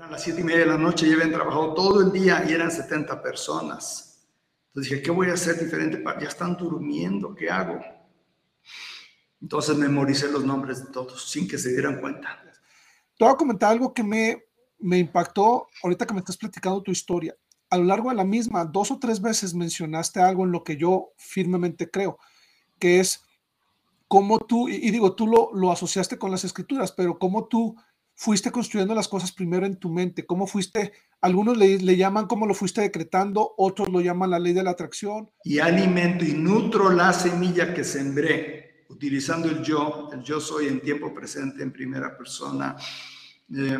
Eran las siete y media de la noche y habían trabajado todo el día y eran 70 personas. Entonces dije, ¿qué voy a hacer diferente? Ya están durmiendo, ¿qué hago? Entonces memoricé los nombres de todos sin que se dieran cuenta. Te voy a comentar algo que me, me impactó ahorita que me estás platicando tu historia. A lo largo de la misma, dos o tres veces mencionaste algo en lo que yo firmemente creo, que es cómo tú, y, digo, tú lo, lo asociaste con las escrituras, pero cómo tú fuiste construyendo las cosas primero en tu mente, cómo fuiste, algunos le, le, llaman cómo lo fuiste decretando, otros lo llaman la ley de la atracción. Y alimento y nutro la semilla que sembré, utilizando el yo, el yo soy en tiempo presente, en primera persona, eh,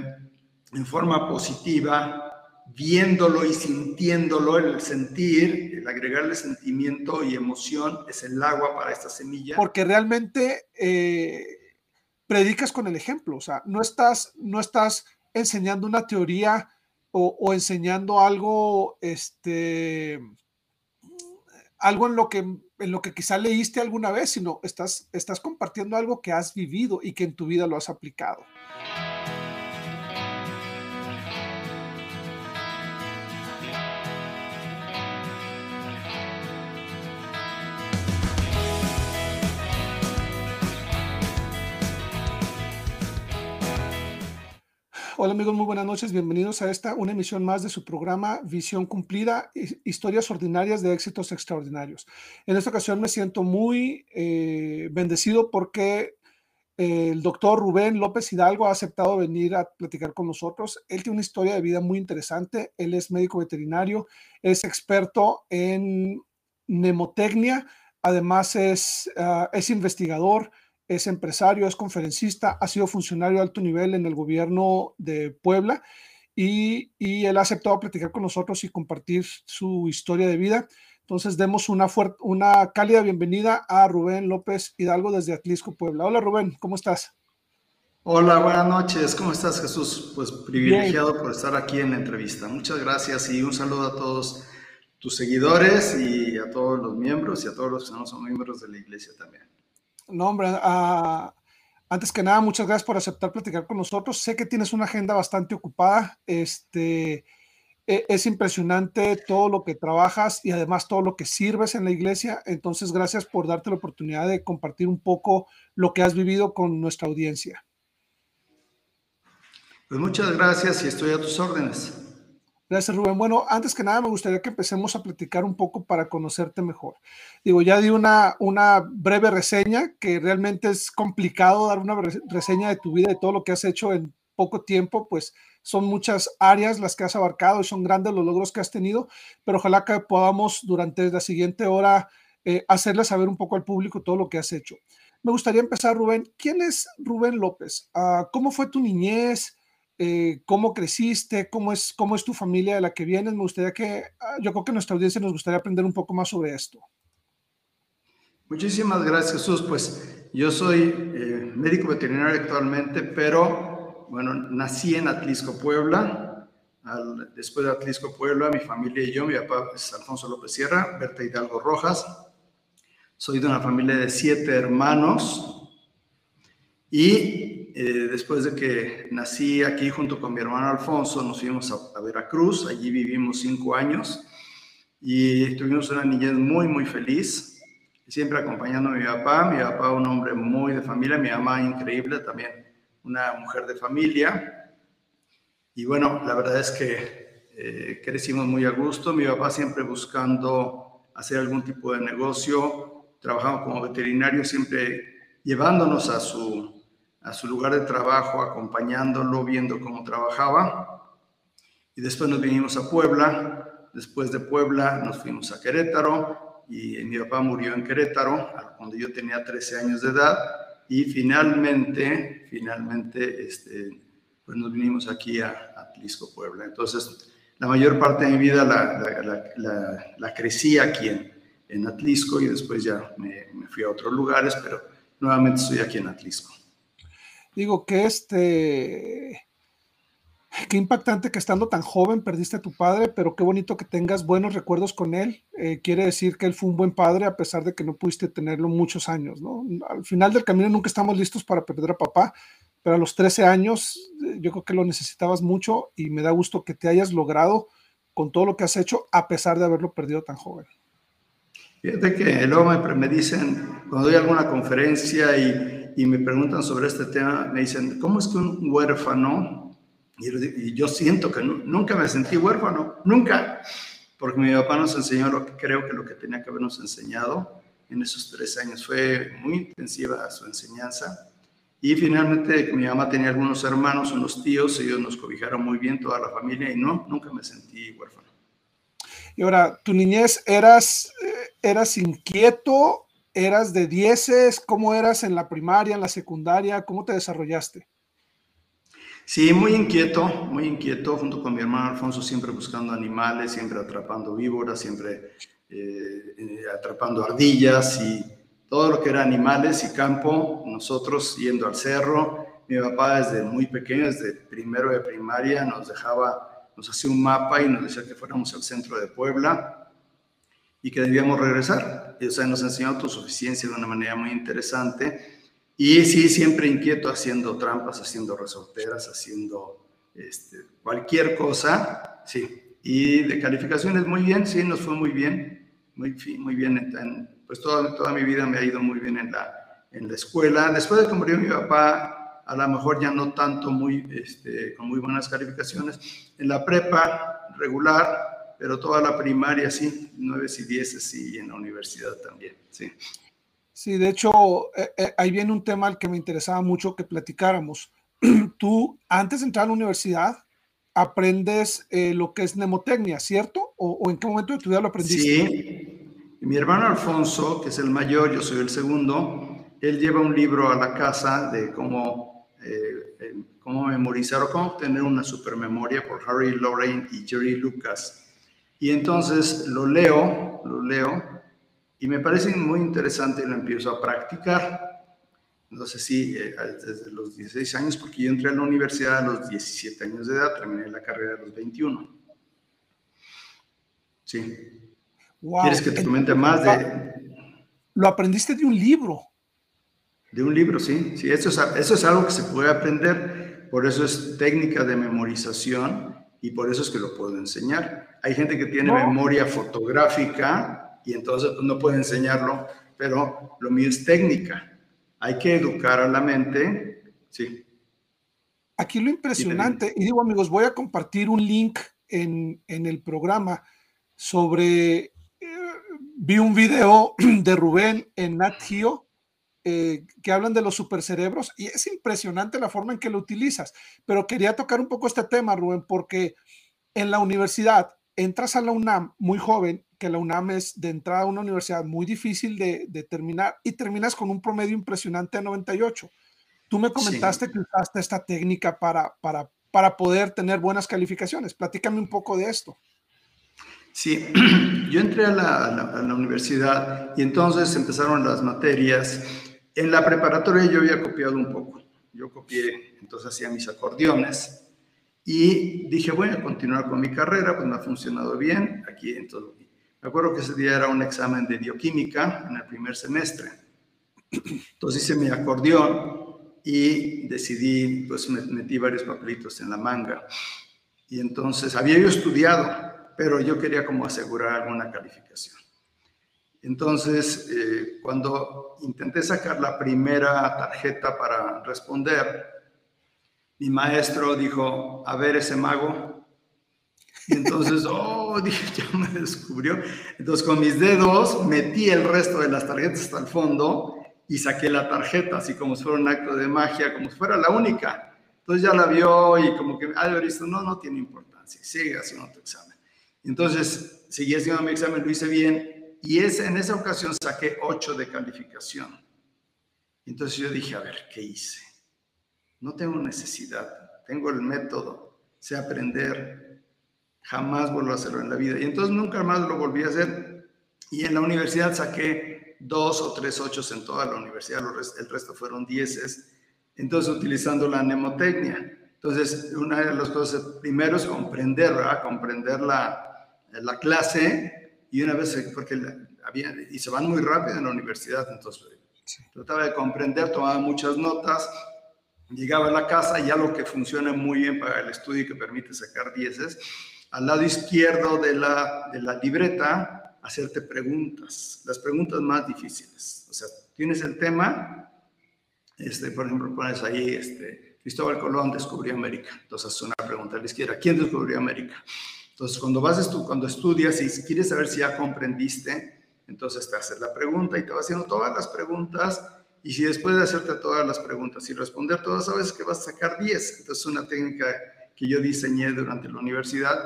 en forma positiva, viéndolo y sintiéndolo, el sentir, el agregarle sentimiento y emoción es el agua para esta semilla. Porque realmente... Eh predicas con el ejemplo, o sea, no estás, no estás enseñando una teoría o, enseñando algo, este, algo en lo que, en lo que quizá leíste alguna vez, sino estás, estás compartiendo algo que has vivido y que en tu vida lo has aplicado. Hola amigos, muy buenas noches. Bienvenidos a esta, una emisión más de su programa Visión Cumplida, historias ordinarias de éxitos extraordinarios. En esta ocasión me siento muy eh, bendecido porque eh, el doctor Rubén López Hidalgo ha aceptado venir a platicar con nosotros. Él tiene una historia de vida muy interesante. Él es médico veterinario, es experto en nemotecnia, además es, uh, es investigador es empresario, es conferencista, ha sido funcionario de alto nivel en el gobierno de Puebla y, él ha aceptado platicar con nosotros y compartir su historia de vida. Entonces, demos una, una cálida bienvenida a Rubén López Hidalgo desde Atlisco, Puebla. Hola, Rubén, ¿cómo estás? Hola, buenas noches. ¿Cómo estás, Jesús? Pues privilegiado por estar aquí en la entrevista. Muchas gracias y un saludo a todos tus seguidores y a todos los miembros y a todos los que no son miembros de la iglesia también. No, hombre, ah, antes que nada, muchas gracias por aceptar platicar con nosotros. Sé que tienes una agenda bastante ocupada. Este, e, es impresionante todo lo que trabajas y además todo lo que sirves en la iglesia. Entonces, gracias por darte la oportunidad de compartir un poco lo que has vivido con nuestra audiencia. Pues muchas gracias y estoy a tus órdenes. Gracias, Rubén. Bueno, antes que nada, me gustaría que empecemos a platicar un poco para conocerte mejor. Digo, ya di una, una breve reseña, que realmente es complicado dar una reseña de tu vida, de todo lo que has hecho en poco tiempo, pues son muchas áreas las que has abarcado y son grandes los logros que has tenido, pero ojalá que podamos durante la siguiente hora eh, hacerle saber un poco al público todo lo que has hecho. Me gustaría empezar, Rubén. ¿Quién es Rubén López? Uh, ¿Cómo fue tu niñez? Eh, cómo creciste, cómo es, cómo es tu familia de la que vienes. Me gustaría que, ah, yo creo que nuestra audiencia nos gustaría aprender un poco más sobre esto. Muchísimas gracias, Jesús. Pues yo soy eh, médico veterinario actualmente, pero bueno, nací en Atlisco, Puebla. después de Atlisco, Puebla, mi familia y yo, mi papá es Alfonso López Sierra, Berta Hidalgo Rojas. Soy de una familia de siete hermanos y eh, después de que nací aquí junto con mi hermano Alfonso, nos fuimos a, Veracruz, allí vivimos cinco años y tuvimos una niñez muy, muy feliz, siempre acompañando a mi papá, mi papá un hombre muy de familia, mi mamá increíble también, una mujer de familia. Y bueno, la verdad es que eh, crecimos muy a gusto, mi papá siempre buscando hacer algún tipo de negocio, trabajamos como veterinario, siempre llevándonos a su a su lugar de trabajo, acompañándolo, viendo cómo trabajaba. Y después nos vinimos a Puebla. Después de Puebla nos fuimos a Querétaro y mi papá murió en Querétaro cuando yo tenía 13 años de edad. Y finalmente, finalmente, este, pues nos vinimos aquí a Atlisco, Puebla. Entonces, la mayor parte de mi vida la, la, crecí aquí en, en, Atlisco y después ya me, me fui a otros lugares, pero nuevamente estoy aquí en Atlisco. Digo que este, qué impactante que estando tan joven perdiste a tu padre, pero qué bonito que tengas buenos recuerdos con él. Eh, quiere decir que él fue un buen padre a pesar de que no pudiste tenerlo muchos años, ¿no? Al final del camino nunca estamos listos para perder a papá, pero a los 13 años eh, yo creo que lo necesitabas mucho y me da gusto que te hayas logrado con todo lo que has hecho a pesar de haberlo perdido tan joven. Fíjate que luego me, me dicen, cuando doy alguna conferencia y, y, me preguntan sobre este tema, me dicen, ¿cómo es que un huérfano, y, yo siento que nunca me sentí huérfano, nunca, porque mi papá nos enseñó lo que creo que lo que tenía que habernos enseñado en esos tres años. Fue muy intensiva su enseñanza. Y finalmente mi mamá tenía algunos hermanos, unos tíos, ellos nos cobijaron muy bien, toda la familia, y no, nunca me sentí huérfano. Y ahora, tu niñez, ¿eras, eh, eras inquieto? ¿Eras de dieces? ¿Cómo eras en la primaria, en la secundaria? ¿Cómo te desarrollaste? Sí, muy inquieto, muy inquieto, junto con mi hermano Alfonso, siempre buscando animales, siempre atrapando víboras, siempre eh, eh, atrapando ardillas y todo lo que era animales y campo, nosotros yendo al cerro. Mi papá desde muy pequeño, desde primero de primaria, nos dejaba, nos hacía un mapa y nos decía que fuéramos al centro de Puebla y que debíamos regresar. O sea, nos enseñó autosuficiencia de una manera muy interesante y sí, siempre inquieto haciendo trampas, haciendo resorteras, haciendo este, cualquier cosa, sí. Y de calificaciones muy bien, sí, nos fue muy bien, muy, muy bien. pues toda, toda mi vida me ha ido muy bien en la, en la escuela. Después de que murió mi papá, a lo mejor ya no tanto muy, este, con muy buenas calificaciones. En la prepa regular, pero toda la primaria sí, nueve y dieces sí, y en la universidad también, sí. Sí, de hecho, eh, eh, ahí viene un tema al que me interesaba mucho que platicáramos. Tú, antes de entrar a la universidad, aprendes eh, lo que es mnemotecnia, ¿cierto? ¿O, en qué momento de tu vida lo aprendiste? Sí, mi hermano Alfonso, que es el mayor, yo soy el segundo, él lleva un libro a la casa de cómo, cómo memorizar o cómo obtener una supermemoria por Harry Lorraine y Jerry Lucas. Y entonces lo leo, lo leo, y me parece muy interesante y lo empiezo a practicar. No sé si eh, desde los 16 años, porque yo entré a la universidad a los 17 años de edad, terminé la carrera a los 21. Sí. ¿Quieres que te comente más de...? Lo aprendiste de un libro. De un libro, sí. Sí, eso es, eso es algo que se puede aprender. Por eso es técnica de memorización y por eso es que lo puedo enseñar. Hay gente que tiene memoria fotográfica y entonces no puede enseñarlo, pero lo mío es técnica. Hay que educar a la mente, sí. Aquí lo impresionante, y digo amigos, voy a compartir un link en, en el programa sobre, eh, vi un video de Rubén en Nat Geo, eh, que hablan de los supercerebros y es impresionante la forma en que lo utilizas. Pero quería tocar un poco este tema, Rubén, porque en la universidad entras a la UNAM muy joven que la UNAM es de entrada a una universidad muy difícil de, terminar y terminas con un promedio impresionante de 98. Tú me comentaste que usaste esta técnica para, para, para poder tener buenas calificaciones. Platícame un poco de esto. Sí, yo entré a la, a la, universidad y entonces empezaron las materias. En la preparatoria yo había copiado un poco. Yo copié, entonces hacía mis acordeones y dije, voy a continuar con mi carrera, pues me ha funcionado bien. Aquí entonces me acuerdo que ese día era un examen de bioquímica en el primer semestre. Entonces hice mi acordeón y decidí, pues metí varios papelitos en la manga. Y entonces había yo estudiado, pero yo quería como asegurar alguna calificación. Entonces, eh, cuando intenté sacar la primera tarjeta para responder, mi maestro dijo, a ver ese mago, y entonces, oh, dije, ya me descubrió. Entonces, con mis dedos metí el resto de las tarjetas hasta el fondo y saqué la tarjeta, así como si fuera un acto de magia, como si fuera la única. Entonces ya la vio y como que, ah, visto, no, no tiene importancia, sigue haciendo tu examen. Entonces, seguí haciendo mi examen, lo hice bien y ese, en esa ocasión saqué 8 de calificación. Entonces yo dije, a ver, ¿qué hice? No tengo necesidad, tengo el método, sé aprender, jamás vuelvo a hacerlo en la vida. Y entonces nunca más lo volví a hacer. Y en la universidad saqué dos o tres ochos en toda la universidad, el resto fueron dieces. Entonces, utilizando la mnemotecnia. Entonces, una de las cosas primero es comprender, ¿verdad? Comprender la, la clase y una vez, porque había, y se van muy rápido en la universidad, entonces trataba de comprender, tomaba muchas notas llegaba a la casa y algo que funciona muy bien para el estudio y que permite sacar dieces, al lado izquierdo de la, de la libreta, hacerte preguntas, las preguntas más difíciles. O sea, tienes el tema, este, por ejemplo, pones ahí, este, Cristóbal Colón descubrió América. Entonces, una pregunta a la izquierda, ¿quién descubrió América? Entonces, cuando, vas cuando estudias y quieres saber si ya comprendiste, entonces te haces la pregunta y te vas haciendo todas las preguntas y si después de hacerte todas las preguntas y responder todas, sabes que vas a sacar 10. Entonces, es una técnica que yo diseñé durante la universidad.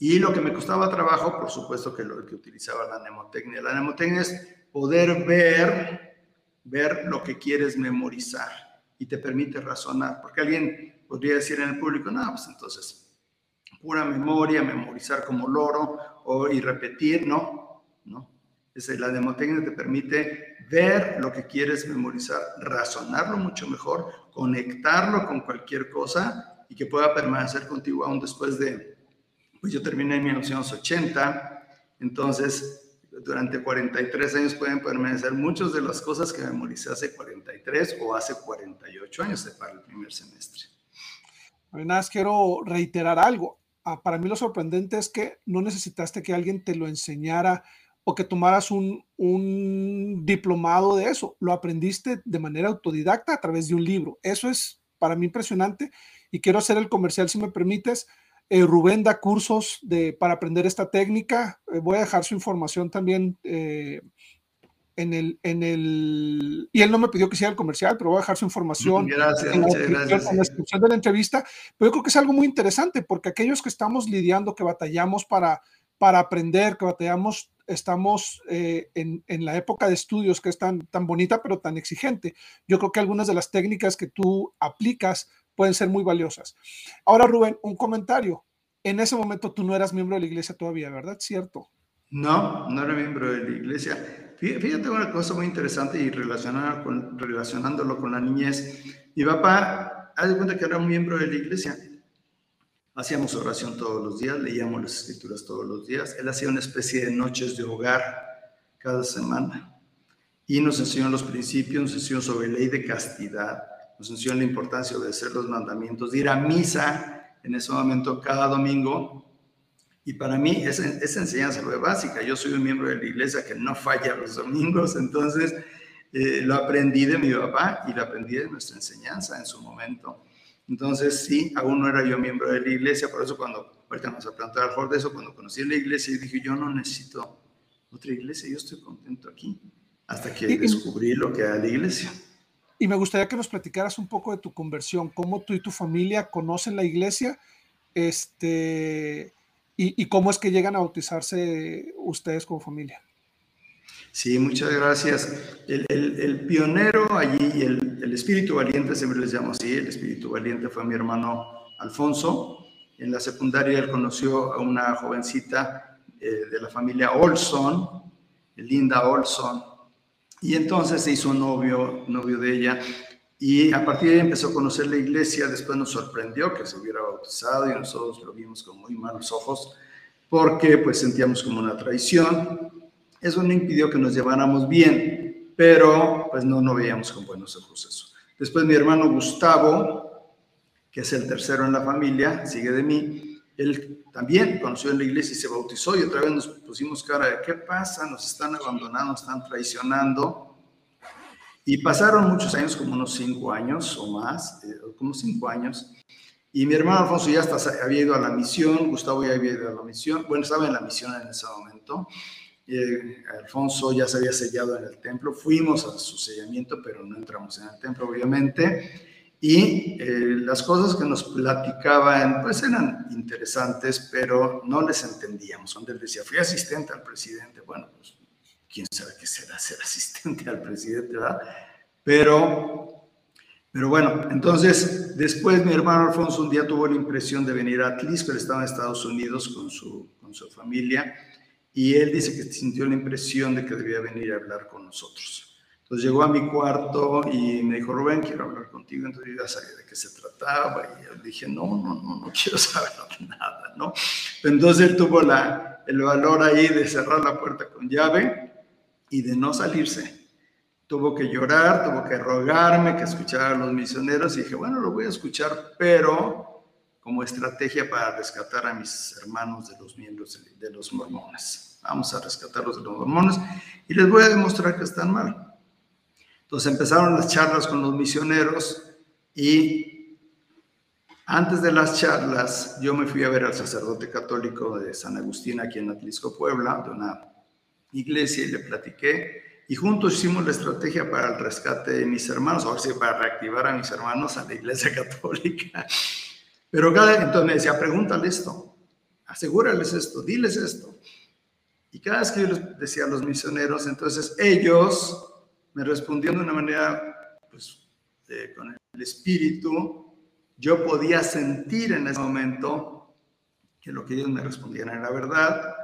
Y lo que me costaba trabajo, por supuesto que lo que utilizaba la mnemotecnia. La mnemotecnia es poder ver, ver lo que quieres memorizar y te permite razonar. Porque alguien podría decir en el público, no, pues entonces, pura memoria, memorizar como loro o, y repetir, no, no. La demotecnia te permite ver lo que quieres memorizar, razonarlo mucho mejor, conectarlo con cualquier cosa y que pueda permanecer contigo aún después de, pues yo terminé en 1980, entonces durante 43 años pueden permanecer muchas de las cosas que memoricé hace 43 o hace 48 años para el primer semestre. Nada quiero reiterar algo. Para mí lo sorprendente es que no necesitaste que alguien te lo enseñara o que tomaras un, un, diplomado de eso. Lo aprendiste de manera autodidacta a través de un libro. Eso es para mí impresionante y quiero hacer el comercial si me permites. Eh, Rubén da cursos de, para aprender esta técnica. Eh, voy a dejar su información también eh, en, el, en el... Y él no me pidió que hiciera el comercial, pero voy a dejar su información gracias, en, la gracias. en la descripción de la entrevista. Pero yo creo que es algo muy interesante porque aquellos que estamos lidiando, que batallamos para, para aprender, que batallamos estamos eh, en, en, la época de estudios que es tan, tan bonita pero tan exigente. Yo creo que algunas de las técnicas que tú aplicas pueden ser muy valiosas. Ahora, Rubén, un comentario. En ese momento tú no eras miembro de la iglesia todavía, ¿verdad? ¿Cierto? No, no era miembro de la iglesia. Fíjate una cosa muy interesante y relacionándolo con la niñez. Mi papá, haz de cuenta que era un miembro de la iglesia Hacíamos oración todos los días, leíamos las escrituras todos los días. Él hacía una especie de noches de hogar cada semana. Y nos enseñó los principios, nos enseñó sobre ley de castidad, nos enseñó la importancia de obedecer los mandamientos, de ir a misa en ese momento cada domingo. Y para mí esa, esa enseñanza fue básica. Yo soy un miembro de la iglesia que no falla los domingos, entonces eh, lo aprendí de mi papá y lo aprendí de nuestra enseñanza en su momento. Entonces, sí, aún no era yo miembro de la iglesia, por eso cuando, ahorita vamos a plantear de eso, cuando conocí la iglesia, dije, yo no necesito otra iglesia, yo estoy contento aquí, hasta que descubrí lo que era la iglesia. Y me gustaría que nos platicaras un poco de tu conversión, cómo tú y tu familia conocen la iglesia, este, y, cómo es que llegan a bautizarse ustedes como familia. Sí, muchas gracias. El, el, pionero allí, el, el, espíritu valiente, siempre les llamo así, el espíritu valiente fue mi hermano Alfonso. En la secundaria él conoció a una jovencita eh, de la familia Olson, Linda Olson, y entonces se hizo novio, novio de ella. Y a partir de ahí empezó a conocer la iglesia, después nos sorprendió que se hubiera bautizado y nosotros lo vimos con muy malos ojos porque pues sentíamos como una traición eso no impidió que nos lleváramos bien, pero pues no, no veíamos con buenos ojos eso. Después mi hermano Gustavo, que es el tercero en la familia, sigue de mí, él también conoció en la iglesia y se bautizó y otra vez nos pusimos cara de qué pasa, nos están abandonando, nos están traicionando. Y pasaron muchos años, como unos cinco años o más, eh, como cinco años. Y mi hermano Alfonso ya hasta había ido a la misión, Gustavo ya había ido a la misión, bueno, estaba en la misión en ese momento. Eh, Alfonso ya se había sellado en el templo, fuimos a su sellamiento, pero no entramos en el templo, obviamente, y eh, las cosas que nos platicaban, pues eran interesantes, pero no les entendíamos. Donde él decía, fui asistente al presidente, bueno, pues quién sabe qué será ser asistente al presidente, ¿verdad? Pero, pero bueno, entonces después mi hermano Alfonso un día tuvo la impresión de venir a Atlisco, él estaba en Estados Unidos con su, con su familia, y él dice que sintió la impresión de que debía venir a hablar con nosotros. Entonces llegó a mi cuarto y me dijo, Rubén, quiero hablar contigo. Entonces yo ya sabía de qué se trataba y yo dije, no, no, no, no quiero saber nada, ¿no? Entonces él tuvo la, el valor ahí de cerrar la puerta con llave y de no salirse. tuvo que llorar, tuvo que rogarme que escuchara a los misioneros y dije, bueno, lo voy a escuchar, pero como estrategia para rescatar a mis hermanos de los miembros de los mormones. Vamos a rescatarlos de los mormones y les voy a demostrar que están mal. Entonces empezaron las charlas con los misioneros y antes de las charlas yo me fui a ver al sacerdote católico de San Agustín aquí en Atlisco, Puebla, de una iglesia y le platiqué y juntos hicimos la estrategia para el rescate de mis hermanos, o sea, para reactivar a mis hermanos a la iglesia católica. Pero cada, entonces me decía, pregúntale esto, asegúrales esto, diles esto. Y cada vez que yo les decía a los misioneros, entonces ellos me respondían de una manera, pues, con el espíritu, yo podía sentir en ese momento que lo que ellos me respondían era verdad,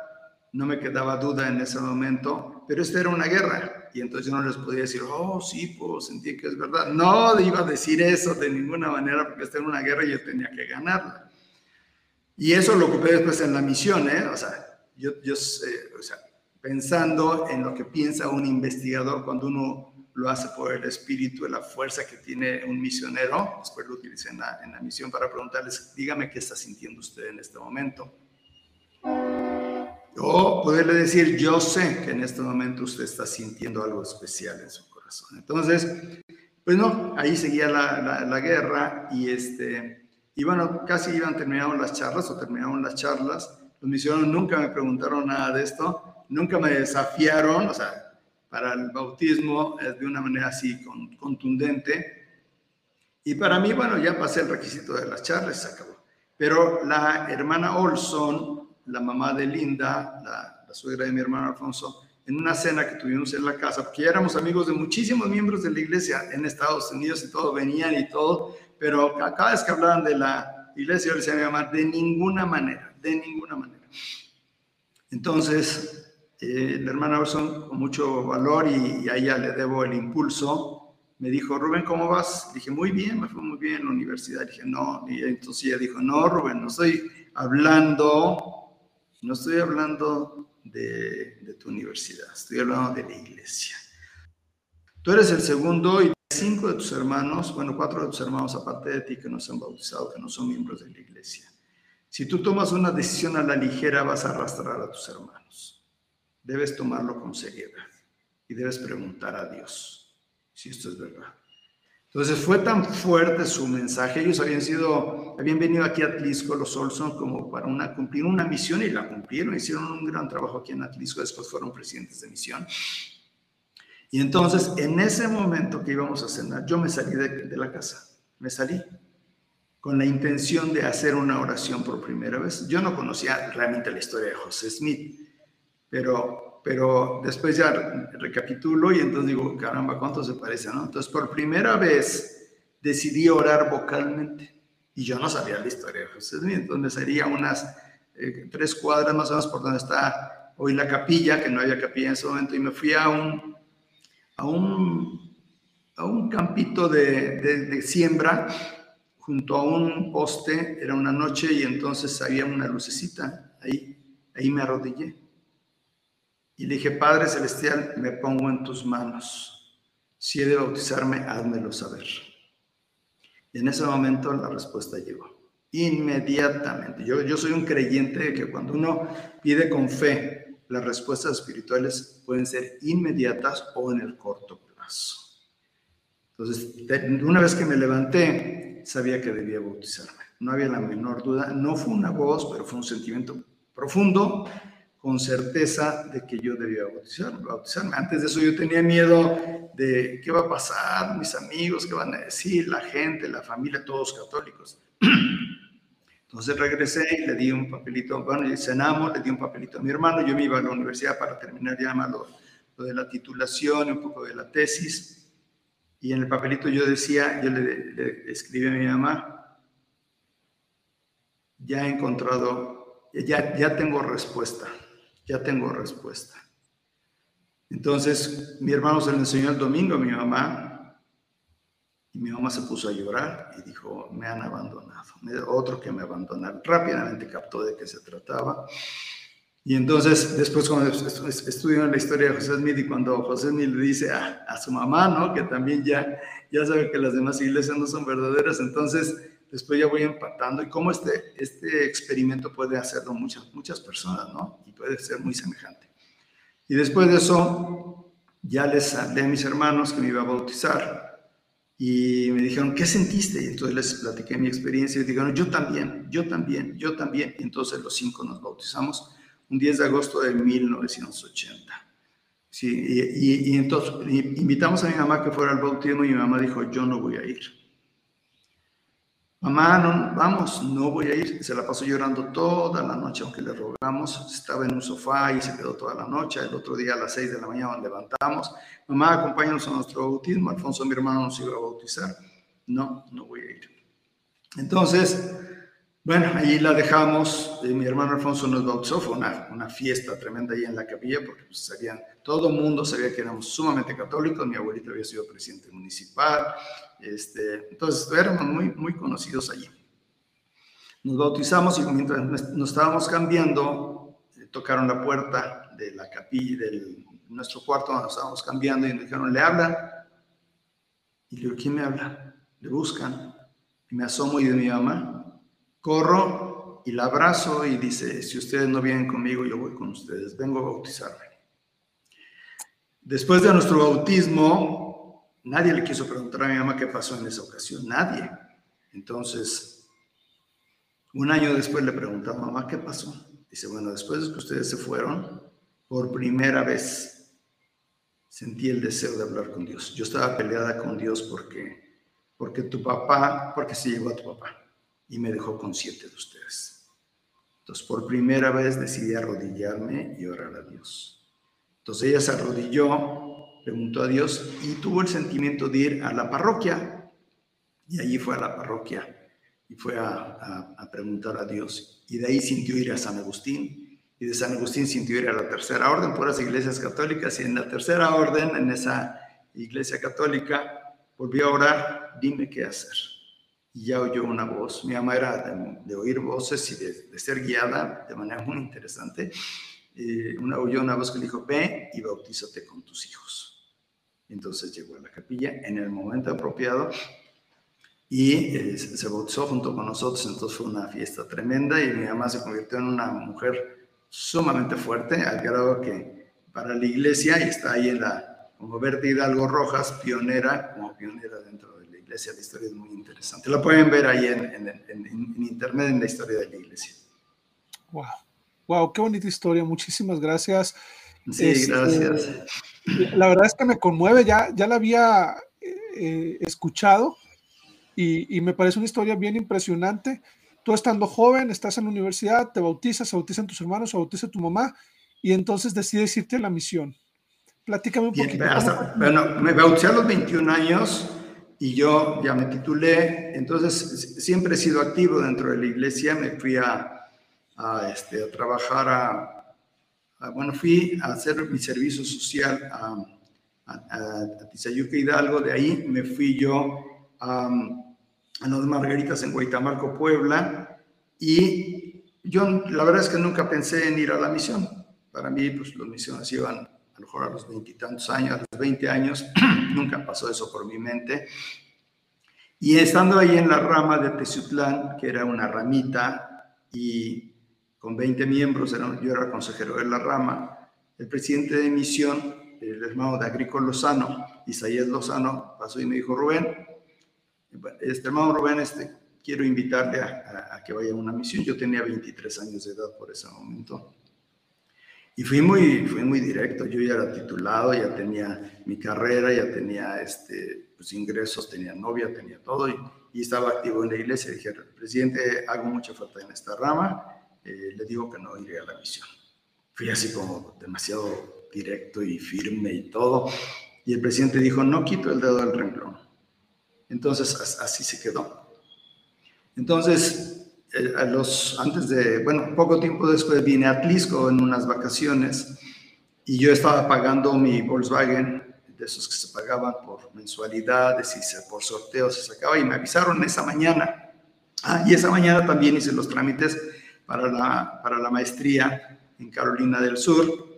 no me quedaba duda en ese momento, pero esta era una guerra y entonces yo no les podía decir, oh, sí, pues sentí que es verdad. No iba a decir eso de ninguna manera porque esta era una guerra y yo tenía que ganarla. Y eso lo ocupé después en la misión, ¿eh? O sea, yo, yo o sea, pensando en lo que piensa un investigador cuando uno lo hace por el espíritu, la fuerza que tiene un misionero, después lo utilicé en la, en la misión para preguntarles, dígame qué está sintiendo usted en este momento. O poderle decir, yo sé que en este momento usted está sintiendo algo especial en su corazón. Entonces, pues no, ahí seguía la, la, guerra y este, y bueno, casi iban terminando las charlas o terminaron las charlas. Los misioneros nunca me preguntaron nada de esto, nunca me desafiaron, o sea, para el bautismo de una manera así contundente. Y para mí, bueno, ya pasé el requisito de las charlas, se acabó. Pero la hermana Olson la mamá de Linda, la, suegra de mi hermano Alfonso, en una cena que tuvimos en la casa, porque éramos amigos de muchísimos miembros de la iglesia en Estados Unidos y todo, venían y todo, pero cada vez que hablaban de la iglesia, yo les decía a mi mamá, de ninguna manera, de ninguna manera. Entonces, eh, la hermana Olson, con mucho valor y, a ella le debo el impulso, me dijo, Rubén, ¿cómo vas? Dije, muy bien, me fue muy bien en la universidad. Dije, no, y entonces ella dijo, no, Rubén, no estoy hablando no estoy hablando de, tu universidad, estoy hablando de la iglesia. Tú eres el segundo y cinco de tus hermanos, bueno, cuatro de tus hermanos aparte de ti que no se han bautizado, que no son miembros de la iglesia. Si tú tomas una decisión a la ligera, vas a arrastrar a tus hermanos. Debes tomarlo con seriedad y debes preguntar a Dios si esto es verdad. Entonces fue tan fuerte su mensaje. Ellos habían sido, habían venido aquí a Atlisco, los Olson, como para una, cumplir una misión y la cumplieron. Hicieron un gran trabajo aquí en Atlisco. Después fueron presidentes de misión. Y entonces, en ese momento que íbamos a cenar, yo me salí de, de la casa. Me salí con la intención de hacer una oración por primera vez. Yo no conocía realmente la historia de José Smith, pero pero después ya recapitulo y entonces digo, caramba, ¿cuánto se parece? ¿no? Entonces, por primera vez decidí orar vocalmente y yo no sabía la historia de José Smith, donde sería unas eh, tres cuadras más o menos por donde está hoy la capilla, que no había capilla en ese momento, y me fui a un, a un, a un campito de, siembra junto a un poste, era una noche y entonces había una lucecita, ahí, ahí me arrodillé y dije, Padre Celestial, me pongo en tus manos. Si he de bautizarme, házmelo saber. Y en ese momento la respuesta llegó. Inmediatamente. Yo, yo soy un creyente de que cuando uno pide con fe, las respuestas espirituales pueden ser inmediatas o en el corto plazo. Entonces, una vez que me levanté, sabía que debía bautizarme. No había la menor duda. No fue una voz, pero fue un sentimiento profundo con certeza de que yo debía bautizarme. Antes de eso yo tenía miedo de qué va a pasar, mis amigos, qué van a decir, la gente, la familia, todos católicos. Entonces regresé y le di un papelito, bueno, cenamos, le di un papelito a mi hermano, yo me iba a la universidad para terminar ya lo, lo de la titulación, un poco de la tesis, y en el papelito yo decía, yo le, le escribí a mi mamá, ya he encontrado, ya, ya tengo respuesta ya tengo respuesta. Entonces, mi hermano se le enseñó el domingo a mi mamá y mi mamá se puso a llorar y dijo, me han abandonado. Otro que me abandonaron. Rápidamente captó de qué se trataba. Y entonces, después cuando estudian la historia de José Smith y cuando José Smith le dice a, a, su mamá, ¿no? Que también ya, ya sabe que las demás iglesias no son verdaderas, entonces después ya voy empatando y cómo este, este experimento puede hacerlo muchas, muchas personas, ¿no? Y puede ser muy semejante. Y después de eso, ya les hablé a mis hermanos que me iba a bautizar y me dijeron, ¿qué sentiste? Y entonces les platiqué mi experiencia y dijeron, yo también, yo también, yo también. Y entonces los cinco nos bautizamos un 10 de agosto de 1980. Sí, y, y, entonces invitamos a mi mamá que fuera al bautismo y mi mamá dijo, yo no voy a ir. Mamá, vamos, no voy a ir. Se la pasó llorando toda la noche, aunque le rogamos. Estaba en un sofá y se quedó toda la noche. El otro día a las 6 de la mañana nos levantamos. Mamá, acompáñanos a nuestro bautismo. Alfonso, mi hermano, nos iba a bautizar. No, no voy a ir. Entonces, bueno, allí la dejamos. Eh, mi hermano Alfonso nos bautizó. Fue una, una fiesta tremenda ahí en la capilla porque pues, sabían, todo el mundo sabía que éramos sumamente católicos. Mi abuelita había sido presidente municipal. Este, entonces, éramos muy, muy conocidos allí. Nos bautizamos y mientras nos estábamos cambiando, eh, tocaron la puerta de la capilla, de nuestro cuarto nos estábamos cambiando y nos dijeron, ¿le hablan? Y le digo, ¿quién me habla? Le buscan. Y me asomo y de mi mamá Corro y la abrazo y dice, si ustedes no vienen conmigo, yo voy con ustedes, vengo a bautizarme. Después de nuestro bautismo, nadie le quiso preguntar a mi mamá qué pasó en esa ocasión, nadie. Entonces, un año después le preguntaba, mamá, ¿qué pasó? Dice, bueno, después de que ustedes se fueron, por primera vez sentí el deseo de hablar con Dios. Yo estaba peleada con Dios porque, porque tu papá, porque se llevó a tu papá y me dejó con siete de ustedes. Entonces, por primera vez decidí arrodillarme y orar a Dios. Entonces ella se arrodilló, preguntó a Dios y tuvo el sentimiento de ir a la parroquia. Y allí fue a la parroquia y fue a, a, preguntar a Dios. Y de ahí sintió ir a San Agustín. Y de San Agustín sintió ir a la tercera orden, por las iglesias católicas. Y en la tercera orden, en esa iglesia católica, volvió a orar, dime qué hacer y ya oyó una voz. Mi mamá era de, oír voces y de, ser guiada de manera muy interesante. Eh, una, oyó una voz que le dijo, ve y bautízate con tus hijos. Entonces llegó a la capilla en el momento apropiado y eh, se bautizó junto con nosotros. Entonces fue una fiesta tremenda y mi mamá se convirtió en una mujer sumamente fuerte, al grado que para la iglesia, y está ahí en la, como Berta Hidalgo Rojas, pionera, como pionera dentro iglesia. La historia es muy interesante. La pueden ver ahí en, internet, en la historia de la iglesia. Wow, wow, qué bonita historia. Muchísimas gracias. Sí, este, gracias. La verdad es que me conmueve. Ya, ya la había eh, escuchado y, y, me parece una historia bien impresionante. Tú estando joven, estás en la universidad, te bautizas, se bautizan tus hermanos, se bautiza tu mamá y entonces decides irte a la misión. Platícame un poquito. bueno, me bauticé a los 21 años y yo ya me titulé, entonces siempre he sido activo dentro de la iglesia, me fui a, a, este, a trabajar a, bueno, fui a hacer mi servicio social a, a, Tizayuca Hidalgo, de ahí me fui yo a, a las Margaritas en Guaitamarco, Puebla, y yo la verdad es que nunca pensé en ir a la misión. Para mí, pues las misiones iban a lo mejor a los veintitantos años, a los veinte años, nunca pasó eso por mi mente. Y estando ahí en la rama de Teciutlán, que era una ramita, y con 20 miembros, yo era consejero de la rama, el presidente de misión, el hermano de Agrícola Lozano, Isaías Lozano, pasó y me dijo, Rubén, este hermano Rubén, este, quiero invitarle a, a, que vaya a una misión. Yo tenía 23 años de edad por ese momento. Y fui muy, fui muy directo, yo ya era titulado, ya tenía mi carrera, ya tenía este, pues, ingresos, tenía novia, tenía todo y, y, estaba activo en la iglesia. Dije, presidente, hago mucha falta en esta rama, eh, le digo que no iré a la misión. Fui así como demasiado directo y firme y todo. Y el presidente dijo, no quito el dedo del renglón. Entonces así se quedó. Entonces eh, a los, antes de, bueno, poco tiempo después vine a Atlisco en unas vacaciones y yo estaba pagando mi Volkswagen, de esos que se pagaban por mensualidades y por sorteo se sacaba y me avisaron esa mañana. Ah, y esa mañana también hice los trámites para la, para la maestría en Carolina del Sur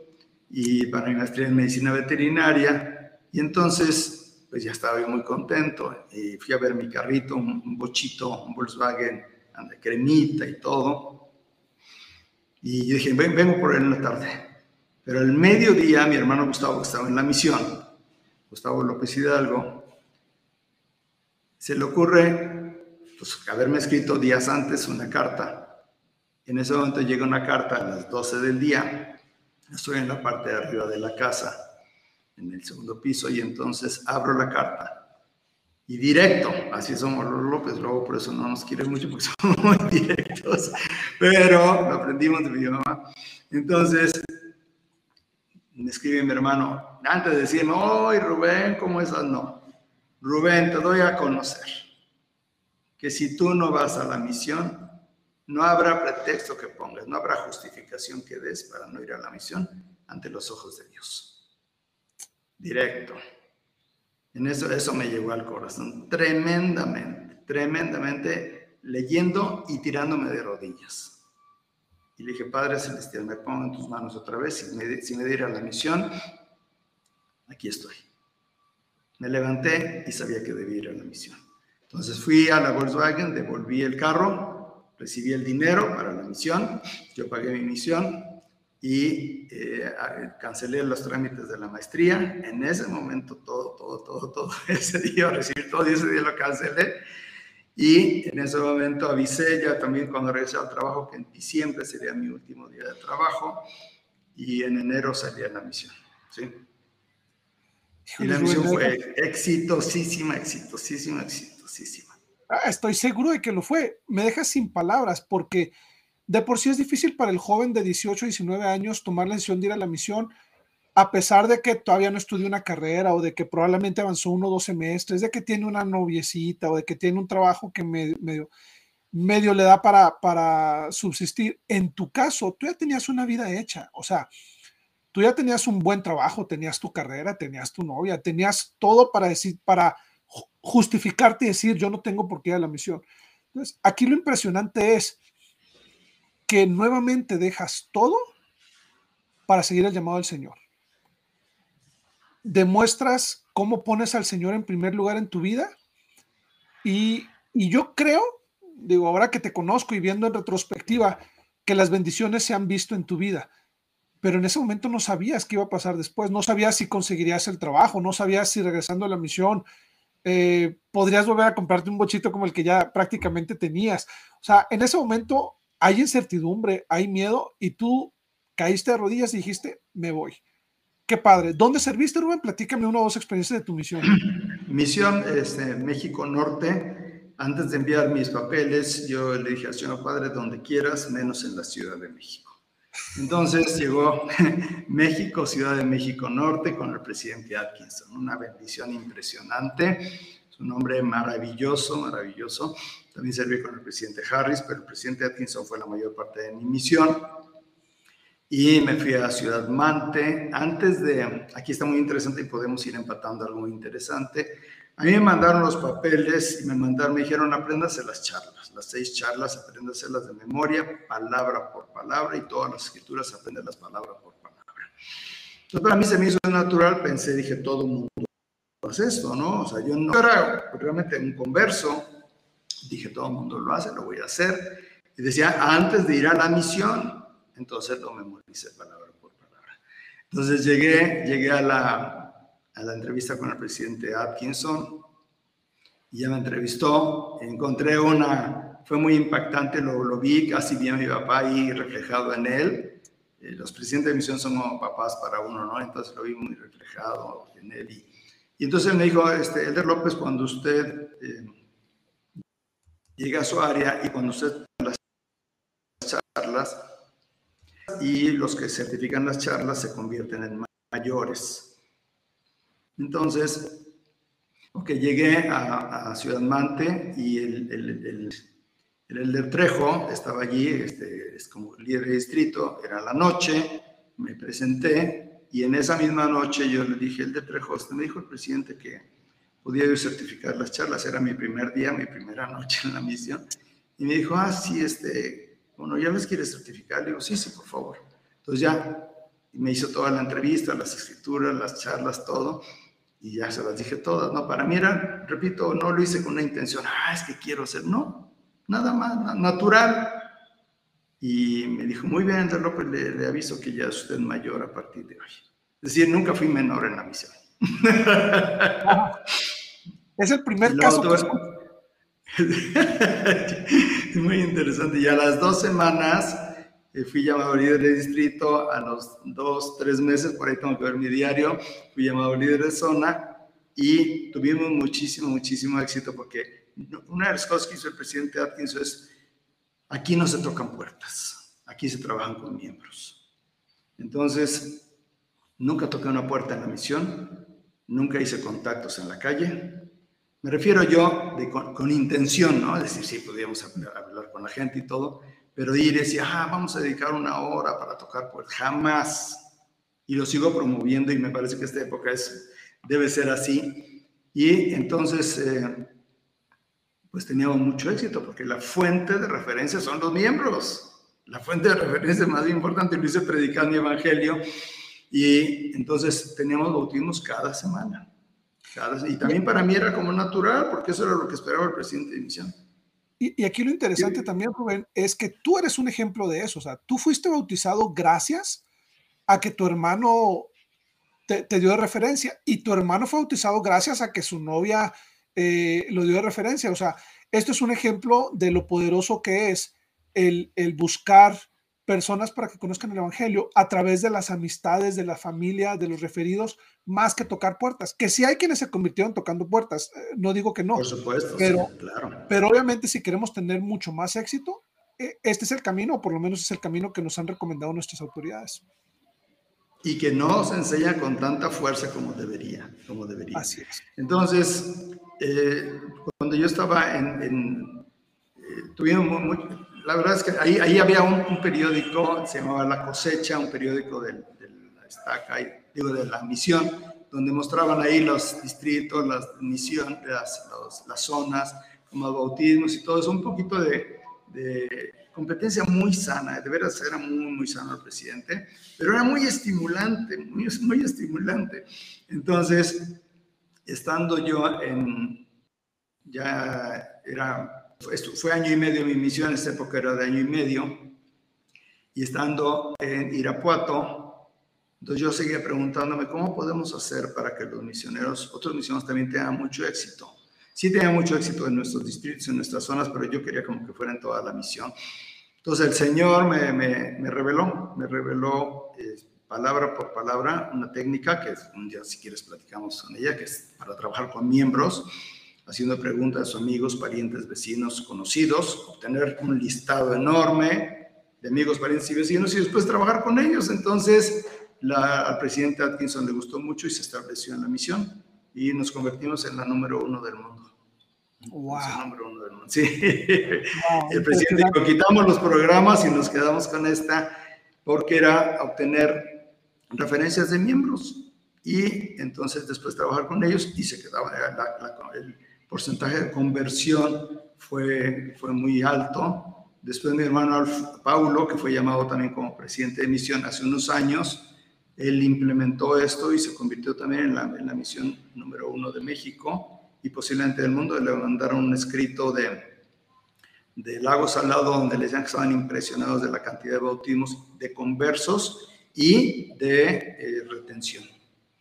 y para mi maestría en medicina veterinaria. Y entonces, pues ya estaba yo muy contento y fui a ver mi carrito, un, bochito, un Volkswagen de cremita y todo. Y yo dije, vengo por él en la tarde. Pero al mediodía mi hermano Gustavo, que estaba en la misión, Gustavo López Hidalgo, se le ocurre pues, haberme escrito días antes una carta en ese momento llega una carta a las 12 del día. Estoy en la parte de arriba de la casa, en el segundo piso, y entonces abro la carta. Y directo, así somos los López, luego por eso no nos quieren mucho porque somos muy directos, pero aprendimos de mi mamá. Entonces, me escribe mi hermano, antes de decirme, ¡ay, Rubén, ¿cómo estás? No, Rubén, te doy a conocer que si tú no vas a la misión, no habrá pretexto que pongas, no habrá justificación que des para no ir a la misión ante los ojos de Dios. Directo. En eso, eso me llegó al corazón tremendamente, tremendamente, leyendo y tirándome de rodillas. Y dije, Padre Celestial, me pongo en tus manos otra vez, si me, si me a la misión, aquí estoy. Me levanté y sabía que debía ir a la misión. Entonces fui a la Volkswagen, devolví el carro, recibí el dinero para la misión, yo pagué mi misión y eh, cancelé los trámites de la maestría. En ese momento todo, todo, todo, todo, ese día recibí todo y ese día lo cancelé. Y en ese momento avisé ya también cuando regresé al trabajo que en diciembre sería mi último día de trabajo y en enero salía la misión. ¿sí? Y la misión fue exitosísima, exitosísima, exitosísima. Ah, estoy seguro de que lo fue. Me dejas sin palabras porque de por sí es difícil para el joven de 18, 19 años tomar la decisión de ir a la misión, a pesar de que todavía no estudió una carrera o de que probablemente avanzó uno o dos semestres, de que tiene una noviecita o de que tiene un trabajo que medio, medio, le da para, para subsistir. En tu caso, tú ya tenías una vida hecha, o sea, tú ya tenías un buen trabajo, tenías tu carrera, tenías tu novia, tenías todo para decir, para justificarte y decir yo no tengo por qué ir a la misión. Entonces, aquí lo impresionante es que nuevamente dejas todo para seguir el llamado del Señor. Demuestras cómo pones al Señor en primer lugar en tu vida y, y yo creo, digo, ahora que te conozco y viendo en retrospectiva, que las bendiciones se han visto en tu vida pero en ese momento no sabías qué iba a pasar después, no sabías si conseguirías el trabajo, no sabías si regresando a la misión eh, podrías volver a comprarte un bochito como el que ya prácticamente tenías. O sea, en ese momento hay incertidumbre, hay miedo y tú caíste de rodillas y dijiste, me voy. Qué padre. ¿Dónde serviste, Rubén? Platícame una o dos experiencias de tu misión. Misión este, México Norte. Antes de enviar mis papeles, yo le dije al señor padre, donde quieras, menos en la Ciudad de México. Entonces llegó México, Ciudad de México Norte, con el presidente Atkinson. Una bendición impresionante. Es un hombre maravilloso, maravilloso. También serví con el presidente Harris, pero el presidente Atkinson fue la mayor parte de mi misión. Y me fui a Ciudad Mante. Antes de, aquí está muy interesante y podemos ir empatando algo muy interesante. A mí me mandaron los papeles y me mandaron, me dijeron, apréndase las charlas, las seis charlas, apréndaselas de memoria, palabra por palabra, y todas las escrituras, las palabra por palabra. Entonces, para mí se me hizo natural, pensé, dije, todo el mundo hace esto, ¿no? O sea, yo no era realmente un converso, dije, todo el mundo lo hace, lo voy a hacer. Y decía, antes de ir a la misión, entonces lo memoricé palabra por palabra. Entonces llegué, llegué a la, a la entrevista con el presidente Atkinson y ya me entrevistó. Encontré una, fue muy impactante, lo, lo vi, casi vi a mi papá ahí reflejado en él. Eh, los presidentes de misión son como papás para uno, ¿no? Entonces lo vi muy reflejado en él. Y, y entonces me dijo, este, Elder López, cuando usted eh, llega a su área y cuando usted las charlas y los que certifican las charlas se convierten en mayores. Entonces, ok, llegué a, Ciudad Mante y el, el, el, el, Trejo estaba allí, este, es como líder de distrito, era la noche, me presenté y en esa misma noche yo le dije, el de Trejo, usted me dijo el presidente que podía yo certificar las charlas, era mi primer día, mi primera noche en la misión. Y me dijo, ah, sí, este, bueno, ¿ya les quiere certificar? Le digo, sí, sí, por favor. Entonces ya me hizo toda la entrevista, las escrituras, las charlas, todo, y ya se las dije todas, ¿no? Para mí era, repito, no lo hice con una intención, ah, es que quiero ser, no, nada más, natural. Y me dijo, muy bien, Andrés López, le, aviso que ya es usted mayor a partir de hoy. Es decir, nunca fui menor en la misión. es el primer caso. es muy interesante. Y a las dos semanas fui llamado líder de distrito, a los dos, tres meses, por ahí tengo que ver mi diario, fui llamado líder de zona y tuvimos muchísimo, muchísimo éxito porque una de las cosas que hizo el presidente Atkinson es, aquí no se tocan puertas, aquí se trabajan con miembros. Entonces, nunca toqué una puerta en la misión, nunca hice contactos en la calle. Me refiero yo de, con, intención, ¿no? Es decir, sí, podíamos hablar con la gente y todo, pero ir y decir, ah, vamos a dedicar una hora para tocar pues jamás. Y lo sigo promoviendo y me parece que esta época es, debe ser así. Y entonces, eh, pues teníamos mucho éxito porque la fuente de referencia son los miembros. La fuente de referencia más importante, lo hice predicar mi evangelio. Y entonces teníamos bautismos cada semana. Y también para mí era como natural, porque eso era lo que esperaba el presidente de misión. Y, aquí lo interesante también, Rubén, es que tú eres un ejemplo de eso. O sea, tú fuiste bautizado gracias a que tu hermano te, dio de referencia y tu hermano fue bautizado gracias a que su novia eh, lo dio de referencia. O sea, esto es un ejemplo de lo poderoso que es el, el buscar personas para que conozcan el Evangelio a través de las amistades, de la familia, de los referidos, más que tocar puertas. Que sí hay quienes se convirtieron tocando puertas, eh, no digo que no. Por supuesto, pero, claro. Pero obviamente si queremos tener mucho más éxito, eh, este es el camino, o por lo menos es el camino que nos han recomendado nuestras autoridades. Y que no se enseña con tanta fuerza como debería. Como debería. Así es. Entonces, eh, cuando yo estaba en... tuvimos muy, la verdad es que ahí, ahí había un, periódico, se llamaba La Cosecha, un periódico de, la estaca, digo, de la misión, donde mostraban ahí los distritos, las misiones, las, las zonas, como bautismos y todo eso, un poquito de, de competencia muy sana, de veras era muy, muy sano el presidente, pero era muy estimulante, muy, muy estimulante. Entonces, estando yo en, ya era fue año y medio mi misión, en esta época era de año y medio, y estando en Irapuato, entonces yo seguía preguntándome cómo podemos hacer para que los misioneros, otros misioneros también tengan mucho éxito. Sí tenían mucho éxito en nuestros distritos, en nuestras zonas, pero yo quería como que fuera en toda la misión. Entonces el Señor me, me, reveló, me reveló eh, palabra por palabra una técnica que un día si quieres platicamos con ella, que es para trabajar con miembros haciendo preguntas a sus amigos, parientes, vecinos, conocidos, obtener un listado enorme de amigos, parientes y vecinos y después trabajar con ellos. Entonces, al presidente Atkinson le gustó mucho y se estableció en la misión y nos convertimos en la número uno del mundo. Wow. número uno del mundo. Sí. el presidente dijo, quitamos los programas y nos quedamos con esta porque era obtener referencias de miembros y entonces después trabajar con ellos y se quedaba la, la, el, porcentaje de conversión fue, fue muy alto. Después mi hermano Paulo, que fue llamado también como presidente de misión hace unos años, él implementó esto y se convirtió también en la, en la misión número uno de México y posiblemente del mundo. Le mandaron un escrito de, de Lago Salado donde le decían que estaban impresionados de la cantidad de bautismos de conversos y de eh, retención.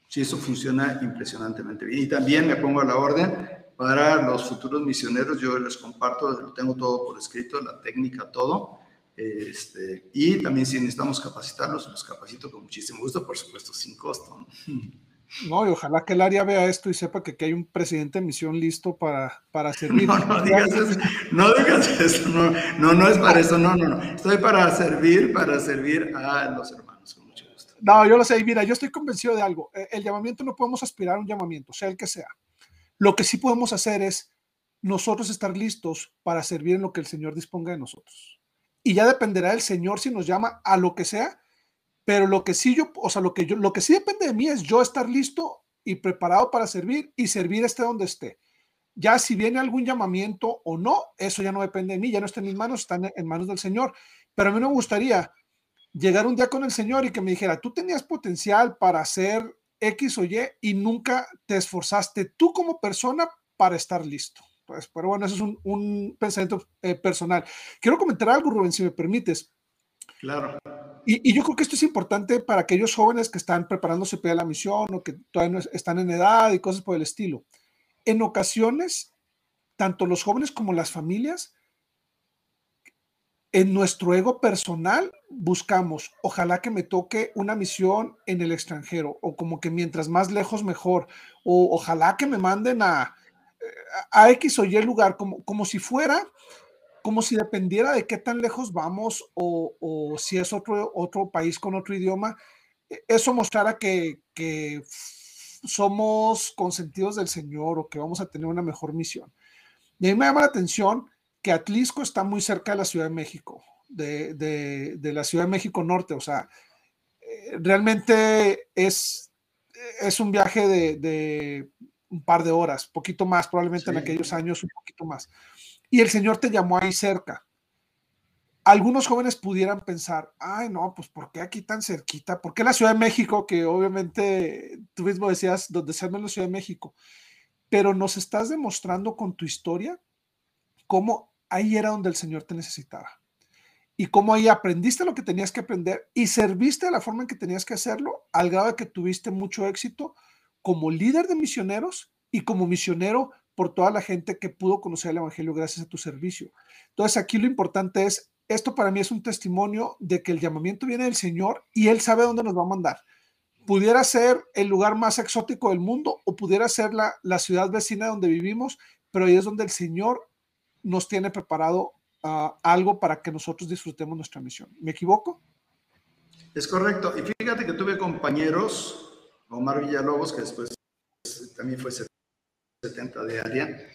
Sí, eso funciona impresionantemente bien. Y también me pongo a la orden para los futuros misioneros. Yo les comparto, lo tengo todo por escrito, la técnica, todo. Este, y también si necesitamos capacitarlos, los capacito con muchísimo gusto, por supuesto, sin costo. ¿no? y ojalá que el área vea esto y sepa que, que hay un presidente de misión listo para, para servir. No, no digas eso, no digas eso, no, no, no es para eso, no, no, no. Estoy para servir, para servir a los hermanos, con mucho gusto. No, yo lo sé, mira, yo estoy convencido de algo. E, el llamamiento no podemos aspirar a un llamamiento, sea el que sea. Lo que sí podemos hacer es nosotros estar listos para servir en lo que el Señor disponga de nosotros. Y ya dependerá del Señor si nos llama a lo que sea, pero lo que sí yo, o sea, lo que yo, lo que sí depende de mí es yo estar listo y preparado para servir y servir esté donde esté. Ya si viene algún llamamiento o no, eso ya no depende de mí, ya no está en mis manos, está en manos del Señor. Pero a mí me gustaría llegar un día con el Señor y que me dijera, tú tenías potencial para hacer X o Y y nunca te esforzaste tú como persona para estar listo. Pues, pero bueno, eso es un, pensamiento eh, personal. Quiero comentar algo, Rubén, si me permites. Claro. Y, yo creo que esto es importante para aquellos jóvenes que están preparándose para la misión o que todavía no están en edad y cosas por el estilo. En ocasiones, tanto los jóvenes como las familias, en nuestro ego personal buscamos, ojalá que me toque una misión en el extranjero, o como que mientras más lejos mejor, o ojalá que me manden a, a X o Y lugar, como, como si fuera como si dependiera de qué tan lejos vamos o, si es otro, otro país con otro idioma, e, eso mostrara que, que, somos consentidos del Señor o que vamos a tener una mejor misión. Y a mí me llama la atención que Atlisco está muy cerca de la Ciudad de México, de, de, la Ciudad de México Norte, o sea, eh, realmente es, es un viaje de, de, un par de horas, poquito más, probablemente en aquellos años un poquito más y el Señor te llamó ahí cerca. Algunos jóvenes pudieran pensar, ay, no, pues ¿por qué aquí tan cerquita? ¿Por qué la Ciudad de México? Que obviamente tú mismo decías, donde sea en la Ciudad de México. Pero nos estás demostrando con tu historia cómo ahí era donde el Señor te necesitaba. Y cómo ahí aprendiste lo que tenías que aprender y serviste de la forma en que tenías que hacerlo, al grado de que tuviste mucho éxito como líder de misioneros y como misionero por toda la gente que pudo conocer el Evangelio gracias a tu servicio. Entonces aquí lo importante es, esto para mí es un testimonio de que el llamamiento viene del Señor y Él sabe dónde nos va a mandar. Pudiera ser el lugar más exótico del mundo o pudiera ser la, la ciudad vecina donde vivimos, pero ahí es donde el Señor nos tiene preparado ah, algo para que nosotros disfrutemos nuestra misión. ¿Me equivoco? Es correcto. Y fíjate que tuve compañeros, Omar Villalobos, que después también fue 70 de área,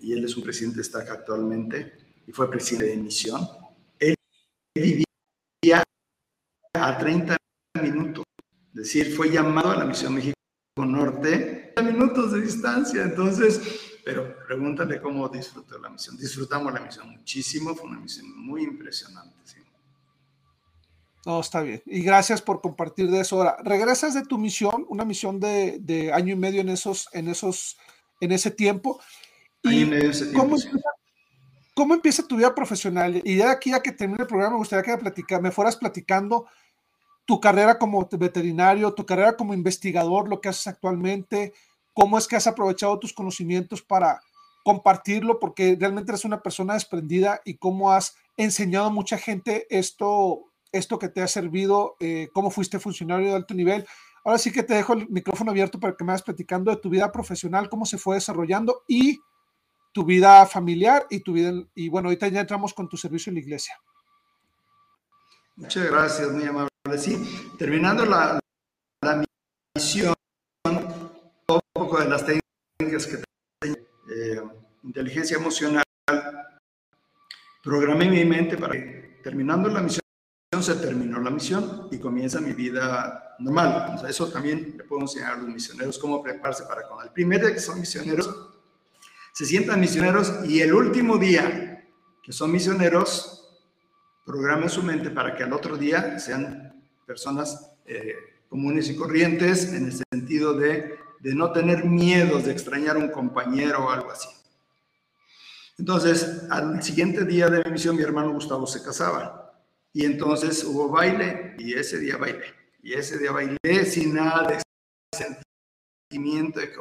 y él es un presidente de STAC actualmente, y fue presidente de misión. Él vivía a 30 minutos, es decir, fue llamado a la misión México Norte, 30 minutos de distancia, entonces, pero pregúntale cómo disfrutó la misión. Disfrutamos la misión muchísimo, fue una misión muy impresionante. ¿sí? No, está bien. Y gracias por compartir de eso. Ahora, regresas de tu misión, una misión de, de año y medio en esos, en esos en ese tiempo. Y ¿cómo, empieza, tu vida profesional? Y de aquí a que termine el programa, me gustaría que me, fueras platicando tu carrera como veterinario, tu carrera como investigador, lo que haces actualmente, cómo es que has aprovechado tus conocimientos para compartirlo, porque realmente eres una persona desprendida y cómo has enseñado a mucha gente esto, esto que te ha servido, eh, cómo fuiste funcionario de alto nivel. Ahora sí que te dejo el micrófono abierto para que me vayas platicando de tu vida profesional, cómo se fue desarrollando y tu vida familiar y tu vida, y bueno, ahorita ya entramos con tu servicio en la iglesia. Muchas gracias, muy amable. Terminando la, misión, poco de las técnicas que tengo, eh, inteligencia emocional, programé mi mente para que terminando la misión se terminó la misión y comienza mi vida normal. eso también le puedo enseñar a los misioneros cómo prepararse para con el primer día que son misioneros, se sientan misioneros y el último día que son misioneros, programen su mente para que al otro día sean personas eh, comunes y corrientes en el sentido de, de no tener miedos de extrañar a un compañero o algo así. Entonces, al siguiente día de mi misión, mi hermano Gustavo se casaba. Y entonces hubo baile y ese día bailé. Y ese día bailé sin nada de sentimiento de que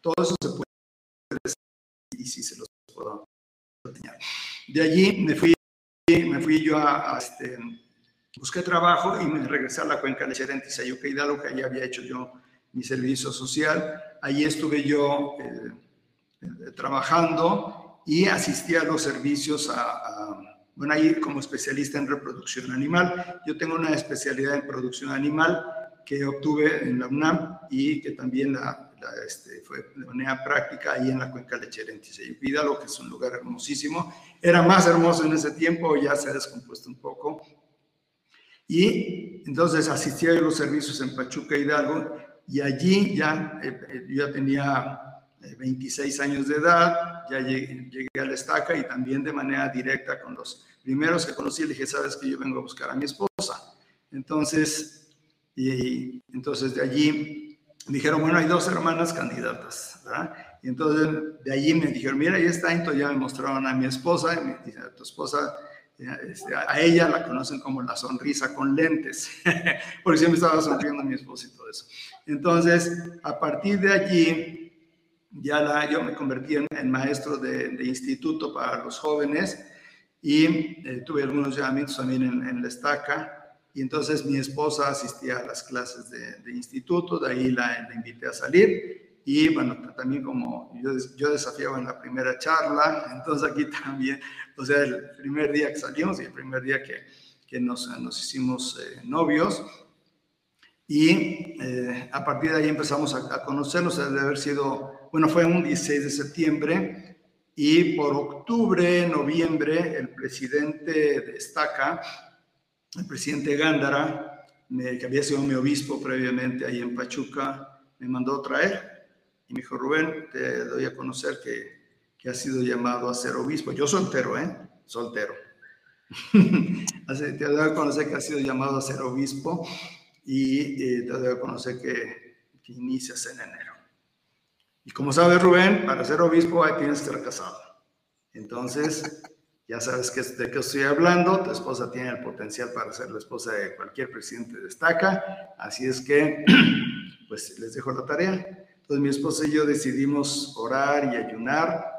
todo eso se puede decir y sí se los puedo enseñar. De allí me fui, me fui yo a, este, busqué trabajo y me regresé a la cuenca de Cherentes, a Yuca Hidalgo, que allí había hecho yo mi servicio social. Allí estuve yo eh, eh, trabajando y asistí a los servicios a bueno, ahí como especialista en reproducción animal. Yo tengo una especialidad en producción animal que obtuve en la UNAM y que también la, este, fue de manera práctica ahí en la cuenca lechera en lo que es un lugar hermosísimo. Era más hermoso en ese tiempo, ya se ha descompuesto un poco. Y entonces asistí a los servicios en Pachuca Hidalgo y allí ya, eh, eh, yo ya tenía 26 eh, años de edad, ya llegué, llegué, a la estaca y también de manera directa con los primeros que conocí, le dije, sabes que yo vengo a buscar a mi esposa. Entonces, y, entonces de allí dijeron, bueno, hay dos hermanas candidatas, ¿verdad? Y entonces de allí me dijeron, mira, ahí está, entonces ya me mostraron a mi esposa, y me dice, tu esposa, este, a ella la conocen como la sonrisa con lentes, porque siempre estaba sonriendo mi esposa y todo eso. Entonces, a partir de allí, ya yo me convertí en, maestro de, instituto para los jóvenes y eh, tuve algunos llamamientos también en, la estaca. Y entonces mi esposa asistía a las clases de, instituto, de ahí la, invité a salir. Y bueno, también como yo, desafiaba en la primera charla, entonces aquí también, o sea, el primer día que salimos y el primer día que, que nos, nos hicimos eh, novios, y eh, a partir de ahí empezamos a, a conocernos, debe haber sido, bueno, fue un 16 de septiembre y por octubre, noviembre, el presidente de Estaca, el presidente Gándara, que había sido mi obispo previamente ahí en Pachuca, me mandó traer y me dijo, Rubén, te doy a conocer que, que has sido llamado a ser obispo. Yo soltero, ¿eh? Soltero. te doy a conocer que has sido llamado a ser obispo y eh, te debo conocer que, inicias en enero. Y como sabes, Rubén, para ser obispo ahí tienes que estar casado. Entonces, ya sabes que, de qué estoy hablando. Tu esposa tiene el potencial para ser la esposa de cualquier presidente de estaca. Así es que, pues les dejo la tarea. Entonces, mi esposa y yo decidimos orar y ayunar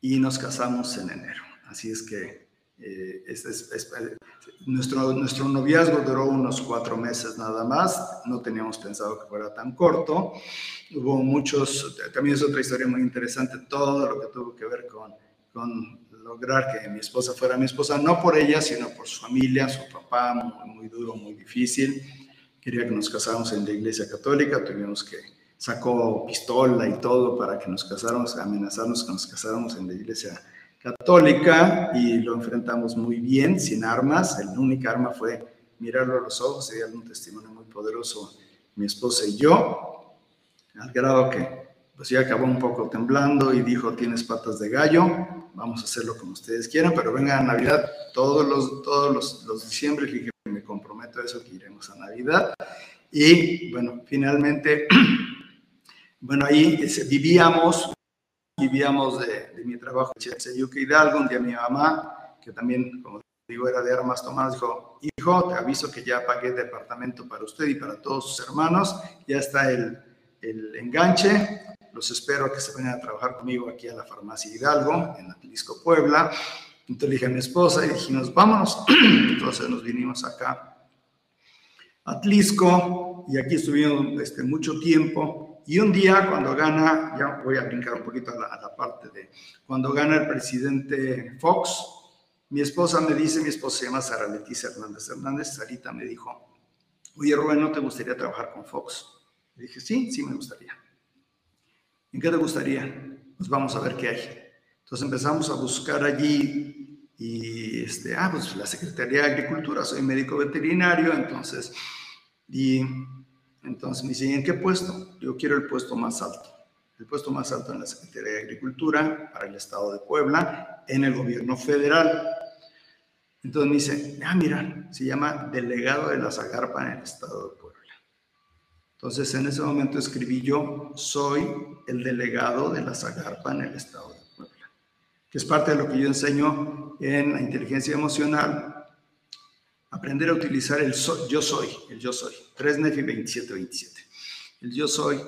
y nos casamos en enero. Así es que eh, es, nuestro, nuestro noviazgo duró unos cuatro meses nada más, no teníamos pensado que fuera tan corto. Hubo muchos, también es otra historia muy interesante, todo lo que tuvo que ver con, con lograr que mi esposa fuera mi esposa, no por ella, sino por su familia, su papá, muy, muy duro, muy difícil. Quería que nos casáramos en la iglesia católica, tuvimos que sacó pistola y todo para que nos casáramos, amenazarnos que nos casáramos en la iglesia católica y lo enfrentamos muy bien, sin armas. La única arma fue mirarlo a los ojos y darle un testimonio muy poderoso mi esposa y yo, al grado que pues ya acabó un poco temblando y dijo, tienes patas de gallo, vamos a hacerlo como ustedes quieran, pero venga a Navidad todos los, todos los, los diciembre, dije, me comprometo a eso, que iremos a Navidad. Y bueno, finalmente, bueno, ahí vivíamos vivíamos de, mi trabajo en Yuca Hidalgo. Un día mi mamá, que también, como digo, era de armas tomadas, dijo, hijo, te aviso que ya pagué departamento para usted y para todos sus hermanos, ya está el, el enganche, los espero que se vengan a trabajar conmigo aquí a la farmacia Hidalgo, en Atlisco, Puebla. Entonces dije a mi esposa y dijimos, vámonos. Entonces nos vinimos acá a Atlisco y aquí estuvimos este, mucho tiempo. Y un día cuando gana, ya voy a brincar un poquito a la, parte de, cuando gana el presidente Fox, mi esposa me dice, mi esposa se llama Sara Leticia Hernández Hernández, Sarita me dijo, oye Rubén, ¿no te gustaría trabajar con Fox? Le dije, sí, sí me gustaría. ¿En qué te gustaría? Pues vamos a ver qué hay. Entonces empezamos a buscar allí y, este, ah, pues la Secretaría de Agricultura, soy médico veterinario, entonces, y entonces me dicen, ¿en qué puesto? Yo quiero el puesto más alto. El puesto más alto en la Secretaría de Agricultura para el Estado de Puebla, en el gobierno federal. Entonces me dice, ah, mira, se llama delegado de la Zagarpa en el Estado de Puebla. Entonces en ese momento escribí yo, soy el delegado de la Zagarpa en el Estado de Puebla, que es parte de lo que yo enseño en la inteligencia emocional aprender a utilizar el yo soy, el yo soy, 3 Nefi 27, 27. El yo soy.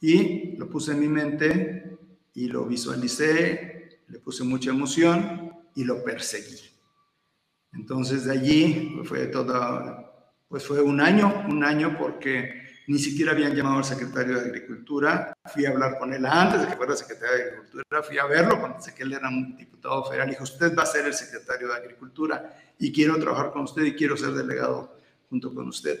Y lo puse en mi mente y lo visualicé, le puse mucha emoción y lo perseguí. Entonces de allí fue todo, pues fue un año, un año porque ni siquiera habían llamado al secretario de Agricultura. Fui a hablar con él antes de que fuera secretario de Agricultura, fui a verlo cuando sé que él era un diputado federal. Dijo, usted va a ser el secretario de Agricultura y quiero trabajar con usted y quiero ser delegado junto con usted.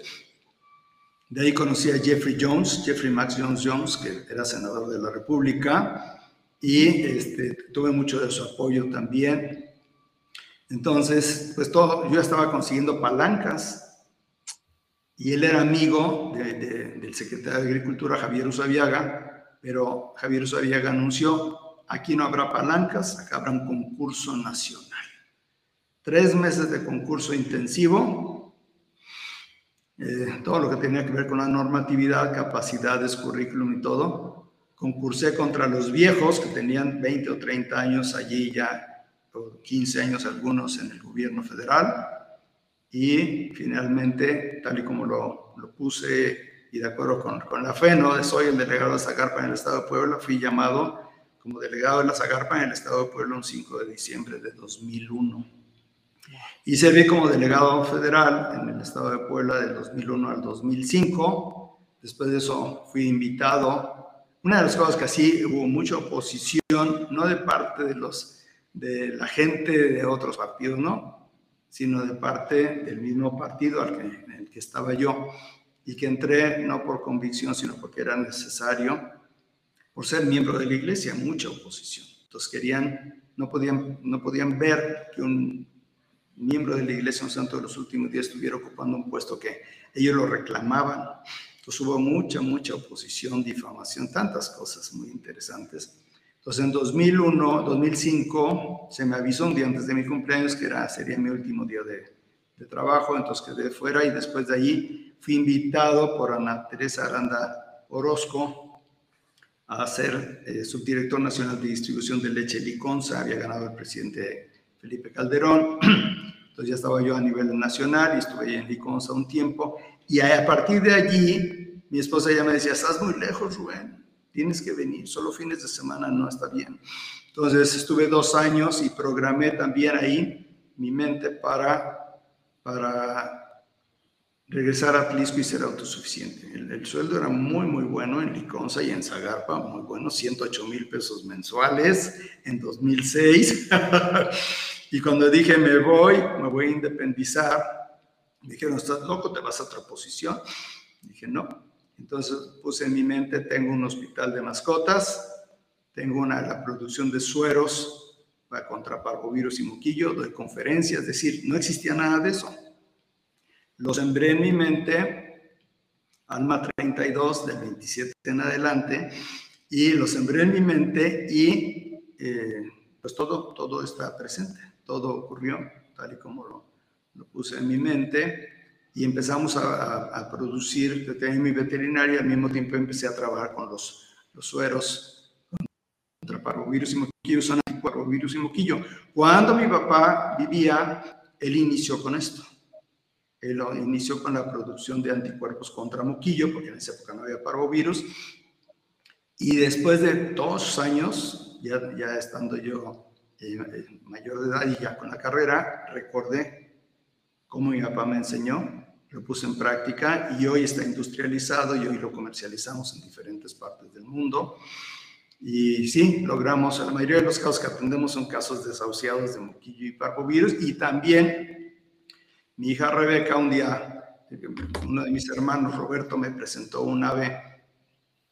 De ahí conocí a Jeffrey Jones, Jeffrey Max Jones Jones, que era senador de la República, y este, tuve mucho de su apoyo también. Entonces, pues todo, yo estaba consiguiendo palancas y él era amigo del secretario de Agricultura, Javier Usabiaga, pero Javier Usabiaga anunció, aquí no habrá palancas, acá habrá un concurso nacional. Tres meses de concurso intensivo eh, todo lo que tenía que ver con la normatividad, capacidades, currículum y todo. Concursé contra los viejos que tenían 20 o 30 años allí ya, o 15 años algunos en el gobierno federal. Y finalmente, tal y como lo, lo puse y de acuerdo con, con la FENO, soy el delegado de Zagarpa en el Estado de Puebla, fui llamado como delegado de la Zagarpa en el Estado de Puebla un 5 de diciembre de 2001. Y serví como delegado federal en el Estado de Puebla del 2001 al 2005. Después de eso fui invitado. Una de las cosas que así hubo mucha oposición, no de parte de, los, de la gente de otros partidos, ¿no? Sino de parte del mismo partido al que, en el que estaba yo y que entré no por convicción, sino porque era necesario, por ser miembro de la iglesia, mucha oposición. Entonces querían, no podían, no podían ver que un miembro de la iglesia, un santo de los últimos días, estuviera ocupando un puesto que ellos lo reclamaban. Entonces hubo mucha, mucha oposición, difamación, tantas cosas muy interesantes. Entonces en 2001, 2005, se me avisó un día antes de mi cumpleaños que era, sería mi último día de, de trabajo, entonces quedé fuera y después de allí fui invitado por Ana Teresa Aranda Orozco a ser eh, subdirector nacional de distribución de leche Liconza, había ganado el presidente Felipe Calderón, entonces ya estaba yo a nivel nacional y estuve en Liconza un tiempo, y a partir de allí mi esposa ya me decía, estás muy lejos, Rubén, tienes que venir, solo fines de semana no está bien. Entonces estuve dos años y programé también ahí mi mente para, para regresar a Atlisco y ser autosuficiente. El, sueldo era muy, muy bueno en Liconza y en Zagarpa, muy bueno, 108 mil pesos mensuales en 2006. y cuando dije, me voy, me voy a independizar, dijeron, ¿estás loco? ¿Te vas a otra posición? Dije, no. Entonces puse en mi mente, tengo un hospital de mascotas, tengo una, la producción de sueros para contra parvovirus y moquillo, doy conferencias, es decir, no existía nada de eso. Lo sembré en mi mente, Alma 32, del 27 en adelante, y lo sembré en mi mente y eh, pues todo, todo está presente, todo ocurrió tal y como lo, lo puse en mi mente y empezamos a, a, producir, yo tenía mi veterinaria al mismo tiempo empecé a trabajar con los, los sueros contra parvovirus y moquillo, son antiparvovirus y moquillo. Cuando mi papá vivía, él inició con esto. Él inició con la producción de anticuerpos contra moquillo, porque en esa época no había parvovirus. Y después de dos años, ya, ya estando yo eh, eh, mayor de edad y ya con la carrera, recordé cómo mi papá me enseñó, lo puse en práctica y hoy está industrializado y hoy lo comercializamos en diferentes partes del mundo. Y sí, logramos, la mayoría de los casos que atendemos son casos desahuciados de moquillo y parvovirus y también mi hija Rebeca, un día, uno de mis hermanos, Roberto, me presentó un ave,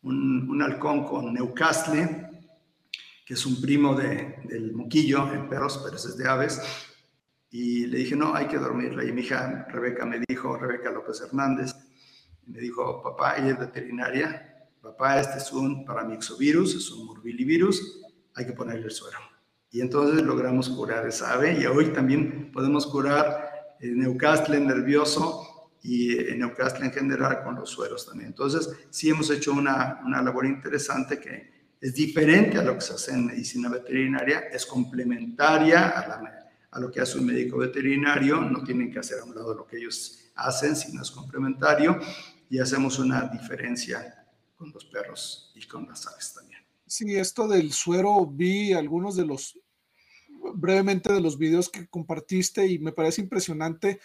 un, halcón con Neucastle, que es un primo de, del moquillo en perros, pero es de aves. Y le dije, no, hay que dormirla. Y mi hija Rebeca me dijo, Rebeca López Hernández, me dijo, papá, ella es veterinaria, papá, este es un paramixovirus, es un morbillivirus, hay que ponerle el suero. Y entonces logramos curar esa ave y hoy también podemos curar Newcastle nervioso y Newcastle en general con los sueros también. Entonces, sí hemos hecho una, una labor interesante que es diferente a lo que se hace en medicina veterinaria, es complementaria a, a lo que hace un médico veterinario, no tienen que hacer a un lado lo que ellos hacen, sino es complementario y hacemos una diferencia con los perros y con las aves también. Sí, esto del suero, vi algunos de los brevemente de los videos que compartiste y me parece impresionante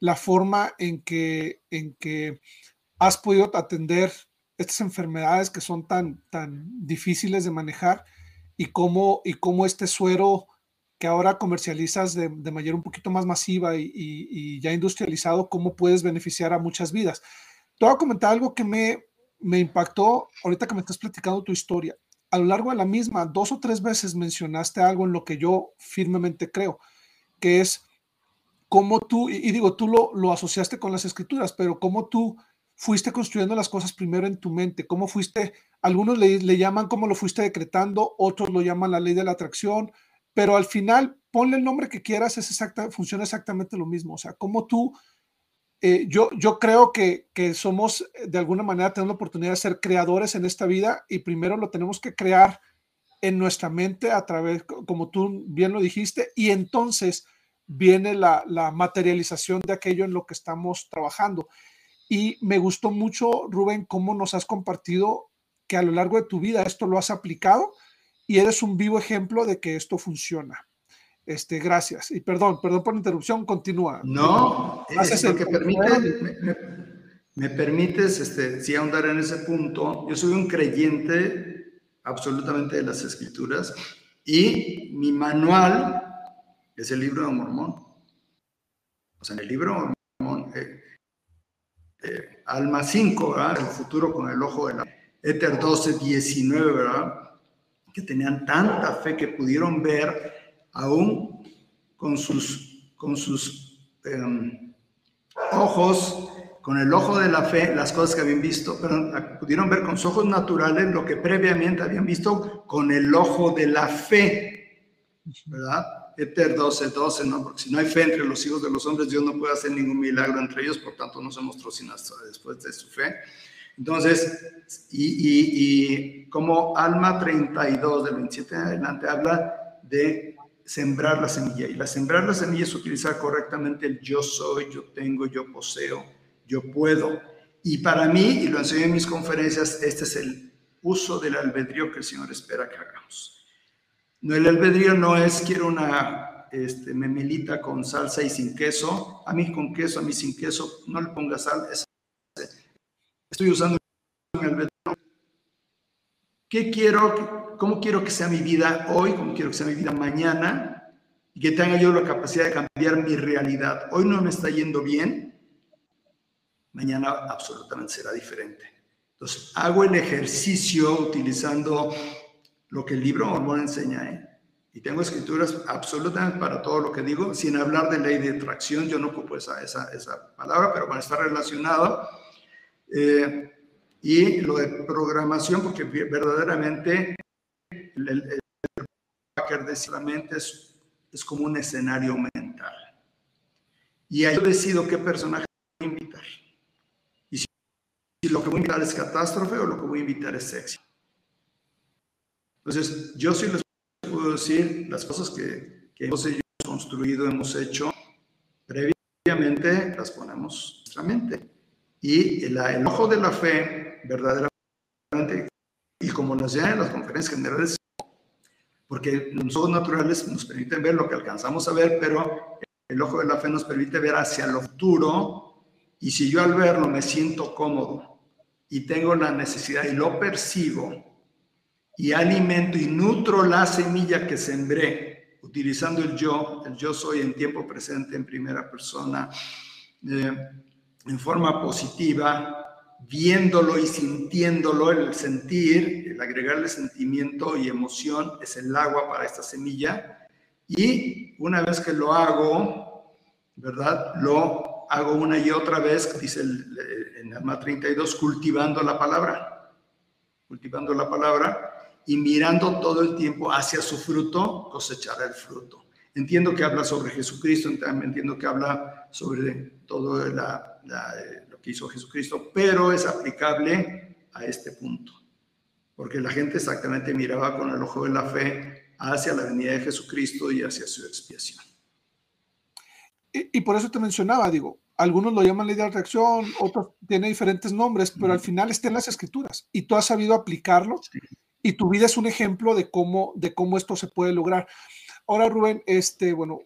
la forma en que, en que has podido atender estas enfermedades que son tan, tan difíciles de manejar y cómo, y cómo este suero que ahora comercializas de, manera un poquito más masiva y, ya industrializado, cómo puedes beneficiar a muchas vidas. Te voy a comentar algo que me, me impactó ahorita que me estás platicando tu historia a lo largo de la misma, dos o tres veces mencionaste algo en lo que yo firmemente creo, que es cómo tú, y, digo, tú lo, lo, asociaste con las escrituras, pero cómo tú fuiste construyendo las cosas primero en tu mente, cómo fuiste, algunos le, le llaman cómo lo fuiste decretando, otros lo llaman la ley de la atracción, pero al final, ponle el nombre que quieras, es exacta, funciona exactamente lo mismo, o sea, cómo tú eh, yo, yo creo que, que somos, de alguna manera, tenemos la oportunidad de ser creadores en esta vida y primero lo tenemos que crear en nuestra mente a través, como tú bien lo dijiste, y entonces viene la, la materialización de aquello en lo que estamos trabajando. Y me gustó mucho, Rubén, cómo nos has compartido que a lo largo de tu vida esto lo has aplicado y eres un vivo ejemplo de que esto funciona. Este, gracias. Y perdón, perdón por la interrupción, continúa. No, es lo que permite, me, permites, este, si ahondar en ese punto. Yo soy un creyente absolutamente de las escrituras y mi manual es el libro de Mormón. O sea, en el libro de Mormón, eh, eh, Alma 5, el futuro con el ojo de la Éter 12, 19, ¿verdad? Que tenían tanta fe que pudieron ver aún con sus, con sus em, ojos, con el ojo de la fe, las cosas que habían visto, pero pudieron ver con sus ojos naturales lo que previamente habían visto con el ojo de la fe, ¿verdad? Eter 12, 12, ¿no? Porque si no hay fe entre los hijos de los hombres, Dios no puede hacer ningún milagro entre ellos, por tanto no se mostró sino después de su fe. Entonces, y, como Alma 32 del 27 en adelante habla de sembrar la semilla. Y la sembrar la semilla es utilizar correctamente el yo soy, yo tengo, yo poseo, yo puedo. Y para mí, y lo enseño en mis conferencias, este es el uso del albedrío que el Señor espera que hagamos. No, el albedrío no es quiero una este, memelita con salsa y sin queso. A mí con queso, a mí sin queso, no le ponga sal. Estoy usando el ¿Qué quiero? ¿Cómo quiero que sea mi vida hoy? ¿Cómo quiero que sea mi vida mañana? Y que tenga yo la capacidad de cambiar mi realidad. Hoy no me está yendo bien, mañana absolutamente será diferente. Entonces, hago el ejercicio utilizando lo que el libro Mormón enseña, ¿eh? Y tengo escrituras absolutamente para todo lo que digo, sin hablar de ley de atracción, yo no ocupo esa, esa, esa palabra, pero bueno, está relacionado eh, y lo de programación, porque verdaderamente el, el, de la mente es, es como un escenario mental. Y ahí yo decido qué personaje voy a invitar. Y si, lo que voy a invitar es catástrofe o lo que voy a invitar es sexy. Entonces, yo sí les puedo decir las cosas que, que hemos construido, hemos hecho previamente, las ponemos en nuestra mente. Y el, ojo de la fe, verdaderamente, y como nos llaman en las conferencias generales, porque los ojos naturales nos permiten ver lo que alcanzamos a ver, pero el ojo de la fe nos permite ver hacia lo futuro, y si yo al verlo me siento cómodo y tengo la necesidad y lo percibo, y alimento y nutro la semilla que sembré, utilizando el yo, el yo soy en tiempo presente, en primera persona, eh, en forma positiva, viéndolo y sintiéndolo, el sentir, el agregarle sentimiento y emoción es el agua para esta semilla. Y una vez que lo hago, ¿verdad? Lo hago una y otra vez, dice el, en Alma 32, cultivando la palabra, cultivando la palabra y mirando todo el tiempo hacia su fruto, cosechará el fruto. Entiendo que habla sobre Jesucristo, entiendo que habla sobre todo la, lo que hizo Jesucristo, pero es aplicable a este punto, porque la gente exactamente miraba con el ojo de la fe hacia la venida de Jesucristo y hacia su expiación. Y, por eso te mencionaba, digo, algunos lo llaman ley de atracción, otros tienen diferentes nombres, pero al final está en las escrituras y tú has sabido aplicarlo y tu vida es un ejemplo de cómo, de cómo esto se puede lograr. Ahora, Rubén, este, bueno,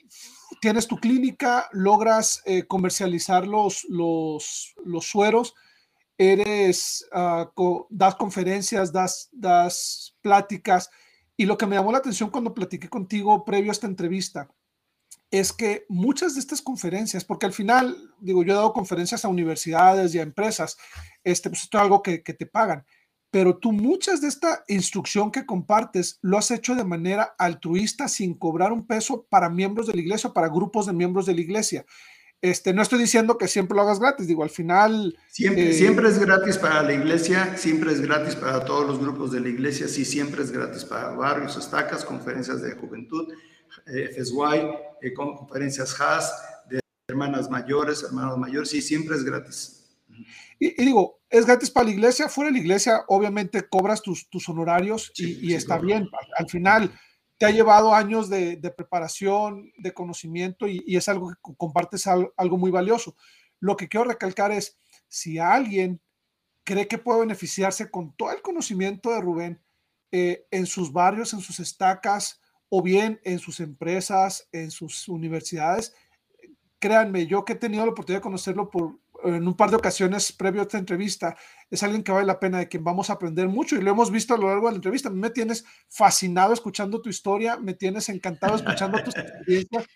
tienes tu clínica, logras eh, comercializar los, los, sueros, eres, uh, das conferencias, das, das pláticas. Y lo que me llamó la atención cuando platiqué contigo previo a esta entrevista es que muchas de estas conferencias, porque al final, digo, yo he dado conferencias a universidades y a empresas, este, pues esto es algo que te pagan pero tú muchas de esta instrucción que compartes lo has hecho de manera altruista sin cobrar un peso para miembros de la iglesia, para grupos de miembros de la iglesia. Este, no estoy diciendo que siempre lo hagas gratis, digo, al final... Siempre, eh, siempre es gratis para la iglesia, siempre es gratis para todos los grupos de la iglesia, sí, siempre es gratis para barrios, estacas, conferencias de juventud, eh, FSY, eh, conferencias HAS, de hermanas mayores, hermanos mayores, sí, siempre es gratis. Y, digo, es gratis para la iglesia, fuera de la iglesia obviamente cobras tus, tus honorarios y, está bien. Al, final te ha llevado años de, preparación, de conocimiento y, es algo que compartes algo muy valioso. Lo que quiero recalcar es, si alguien cree que puede beneficiarse con todo el conocimiento de Rubén eh, en sus barrios, en sus estacas o bien en sus empresas, en sus universidades, créanme, yo que he tenido la oportunidad de conocerlo por, en un par de ocasiones previo a esta entrevista, es alguien que vale la pena, de quien vamos a aprender mucho y lo hemos visto a lo largo de la entrevista. Me tienes fascinado escuchando tu historia, me tienes encantado escuchando tus experiencias,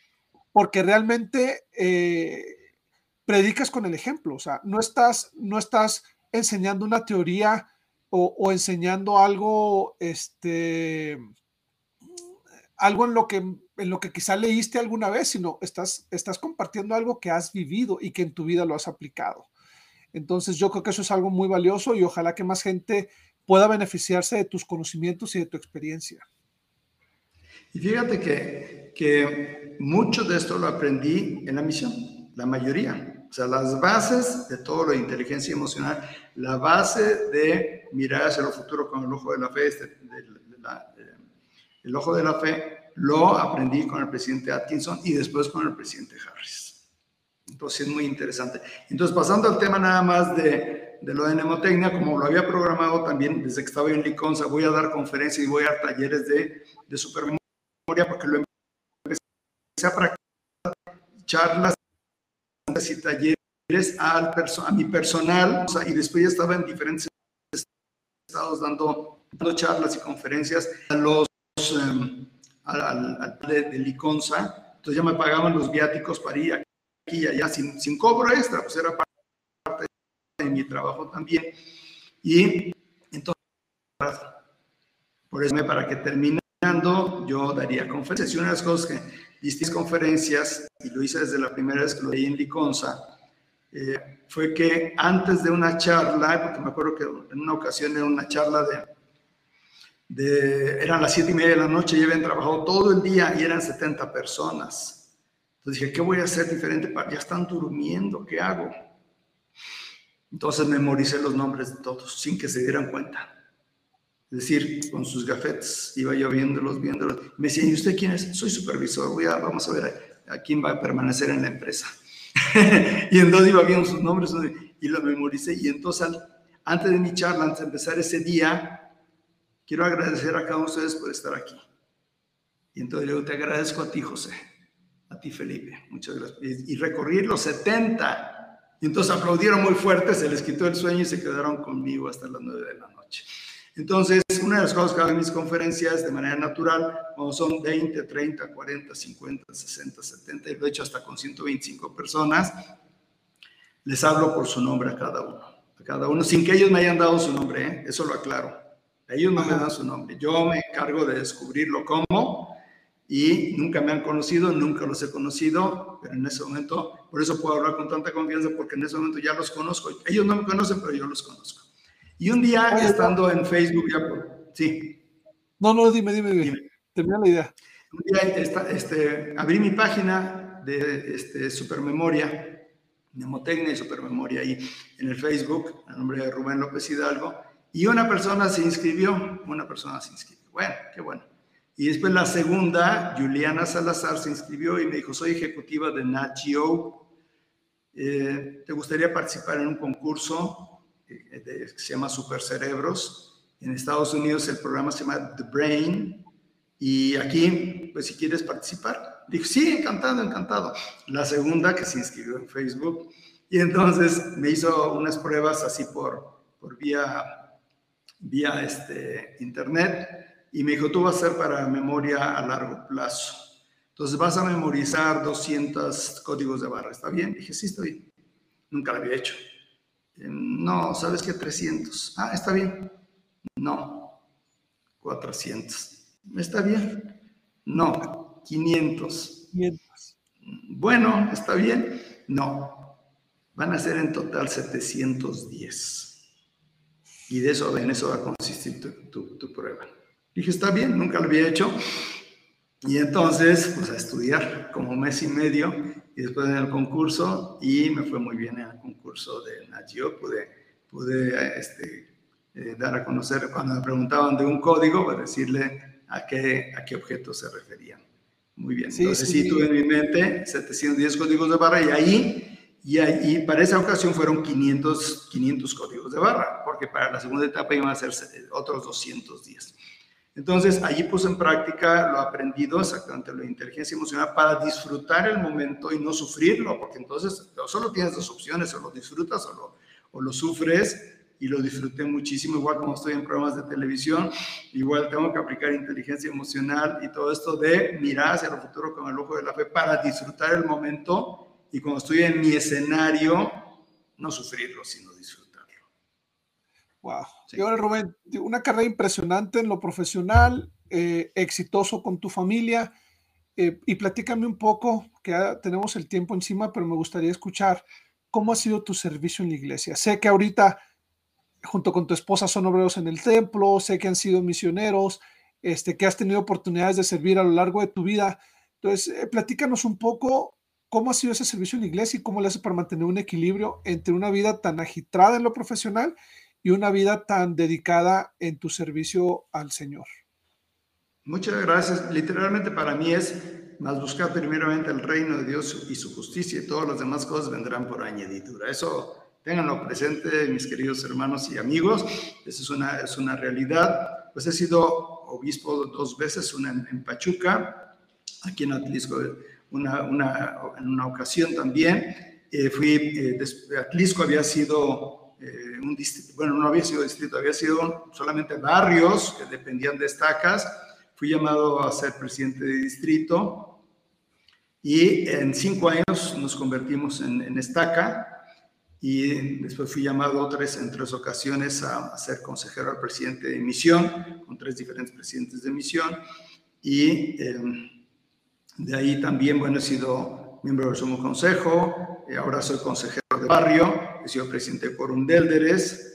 porque realmente eh, predicas con el ejemplo, o sea, no estás, no estás enseñando una teoría o, enseñando algo, este, algo en lo que en lo que quizá leíste alguna vez, sino estás, estás compartiendo algo que has vivido y que en tu vida lo has aplicado. Entonces yo creo que eso es algo muy valioso y ojalá que más gente pueda beneficiarse de tus conocimientos y de tu experiencia. Y fíjate que, que mucho de esto lo aprendí en la misión, la mayoría. O sea, las bases de todo lo de inteligencia emocional, la base de mirar hacia el futuro con el ojo de la fe, este, el ojo de la fe, lo aprendí con el presidente Atkinson y después con el presidente Harris. Entonces es muy interesante. Entonces, pasando al tema nada más de, de lo de mnemotecnia, como lo había programado también desde que estaba en Liconza, voy a dar conferencias y voy a dar talleres de, de supermemoria porque lo empecé a practicar, charlas y talleres al a mi personal, y después ya estaba en diferentes estados dando, dando charlas y conferencias a los em, al, al, de, de, Liconza, entonces ya me pagaban los viáticos para ir aquí y allá sin, sin cobro extra, pues era parte de mi trabajo también. Y entonces, por eso, para que terminando, yo daría conferencias. Y una de las cosas que distintas conferencias, y lo hice desde la primera vez que lo leí en Liconza, eh, fue que antes de una charla, porque me acuerdo que en una ocasión era una charla de de, eran las siete y media de la noche y habían trabajado todo el día y eran 70 personas. Entonces dije, ¿qué voy a hacer diferente? Ya están durmiendo, ¿qué hago? Entonces memoricé los nombres de todos sin que se dieran cuenta. Es decir, con sus gafetes, iba yo viéndolos, viéndolos. Me decían, ¿y usted quién es? Soy supervisor, voy a, vamos a ver a, quién va a permanecer en la empresa. y entonces iba viendo sus nombres y los memoricé. Y entonces, antes de mi charla, antes de empezar ese día, quiero agradecer a cada uno de ustedes por estar aquí. Y entonces yo te agradezco a ti, José, a ti, Felipe, muchas gracias. Y, recorrí los 70. Y entonces aplaudieron muy fuerte, se les quitó el sueño y se quedaron conmigo hasta las 9 de la noche. Entonces, una de las cosas que hago en mis conferencias de manera natural, cuando son 20, 30, 40, 50, 60, 70, y lo he hecho hasta con 125 personas, les hablo por su nombre a cada uno, a cada uno, sin que ellos me hayan dado su nombre, ¿eh? eso lo aclaro. Ellos no me dan su nombre. Yo me encargo de descubrirlo cómo y nunca me han conocido, nunca los he conocido, pero en ese momento, por eso puedo hablar con tanta confianza, porque en ese momento ya los conozco. Ellos no me conocen, pero yo los conozco. Y un día, estando en Facebook, ya sí. No, no, dime, dime, dime. Termina la idea. Un día este, abrí mi página de este, Supermemoria, Nemotecnia y Supermemoria ahí en el Facebook, a nombre de Rubén López Hidalgo, y una persona se inscribió, una persona se inscribió. Bueno, qué bueno. Y después la segunda, Juliana Salazar, se inscribió y me dijo, soy ejecutiva de NACHIO. Eh, ¿Te gustaría participar en un concurso eh, que se llama Super Cerebros? En Estados Unidos el programa se llama The Brain. Y aquí, pues si quieres participar. Dijo, sí, encantado, encantado. La segunda que se inscribió en Facebook. Y entonces me hizo unas pruebas así por, por vía vía este, internet y me dijo, tú vas a ser para memoria a largo plazo. Entonces vas a memorizar 200 códigos de barra. ¿Está bien? Dije, sí, estoy. Nunca lo había hecho. No, ¿sabes qué? 300. Ah, está bien. No. 400. ¿Está bien? No. 500. 500. Bueno, ¿está bien? No. Van a ser en total 710. Y de eso, en eso va a consistir tu, prueba. Dije, está bien, nunca lo había hecho. Y entonces, pues a estudiar como mes y medio. y después en el concurso y me fue muy bien en el concurso de Nagio, pude, pude este, eh, dar a conocer cuando me preguntaban de un código, para decirle a qué, a qué objeto se referían. Muy bien, entonces sí, tuve en mi mente 710 códigos de barra y ahí, y ahí para esa ocasión fueron 500, 500 códigos de barra, porque para la segunda etapa iban a ser otros 210. Entonces, allí puse en práctica lo aprendido exactamente de inteligencia emocional para disfrutar el momento y no sufrirlo, porque entonces solo tienes dos opciones, o lo disfrutas o lo, o lo sufres, y lo disfruté muchísimo, igual como estoy en programas de televisión, igual tengo que aplicar inteligencia emocional y todo esto de mirar hacia el futuro con el ojo de la fe para disfrutar el momento y cuando estoy en mi escenario, no sufrirlo, sino Wow. Y ahora, Rubén, una carrera impresionante en lo profesional, eh, exitoso con tu familia. Eh, y platícame un poco, que ya tenemos el tiempo encima, pero me gustaría escuchar cómo ha sido tu servicio en la iglesia. Sé que ahorita, junto con tu esposa, son obreros en el templo, sé que han sido misioneros, este, que has tenido oportunidades de servir a lo largo de tu vida. Entonces, eh, platícanos un poco cómo ha sido ese servicio en la iglesia y cómo le hace para mantener un equilibrio entre una vida tan agitada en lo profesional y una vida tan dedicada en tu servicio al Señor. Muchas gracias. Literalmente para mí es más buscar primeramente el reino de Dios y su justicia y todas las demás cosas vendrán por añadidura. Eso ténganlo presente, mis queridos hermanos y amigos. Esa es una, es una realidad. Pues he sido obispo dos veces, una en, Pachuca, aquí en Atlisco, una, una, en una ocasión también. Eh, fui, eh, Atlisco había sido eh, un distrito, bueno, no había sido distrito, había sido solamente barrios que dependían de estacas. Fui llamado a ser presidente de distrito y en cinco años nos convertimos en, estaca y después fui llamado tres, en tres ocasiones a, ser consejero al presidente de misión, con tres diferentes presidentes de misión. Y em, de ahí también, bueno, he sido miembro del Sumo Consejo, y ahora soy consejero de barrio he sido presidente por un Delderes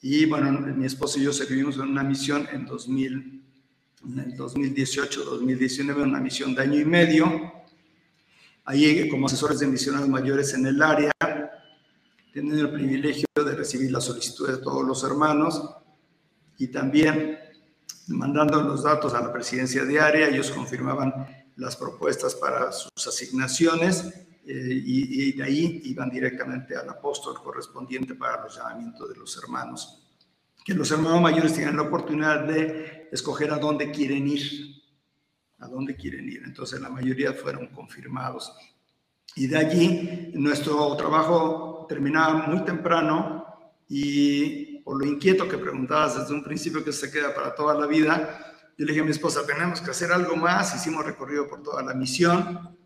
y bueno, mi esposo y yo servimos en una misión en, 2000, en el 2018-2019, una misión de año y medio. Ahí como asesores de misiones mayores en el área, teniendo el privilegio de recibir la solicitud de todos los hermanos y también mandando los datos a la presidencia de área, ellos confirmaban las propuestas para sus asignaciones eh, y, de ahí iban directamente al apóstol correspondiente para los llamamientos de los hermanos. Que los hermanos mayores tengan la oportunidad de escoger a dónde quieren ir, a dónde quieren ir. Entonces la mayoría fueron confirmados. Y de allí nuestro trabajo terminaba muy temprano y por lo inquieto que preguntabas desde un principio que se queda para toda la vida, yo le dije a mi esposa, tenemos que hacer algo más, hicimos recorrido por toda la misión,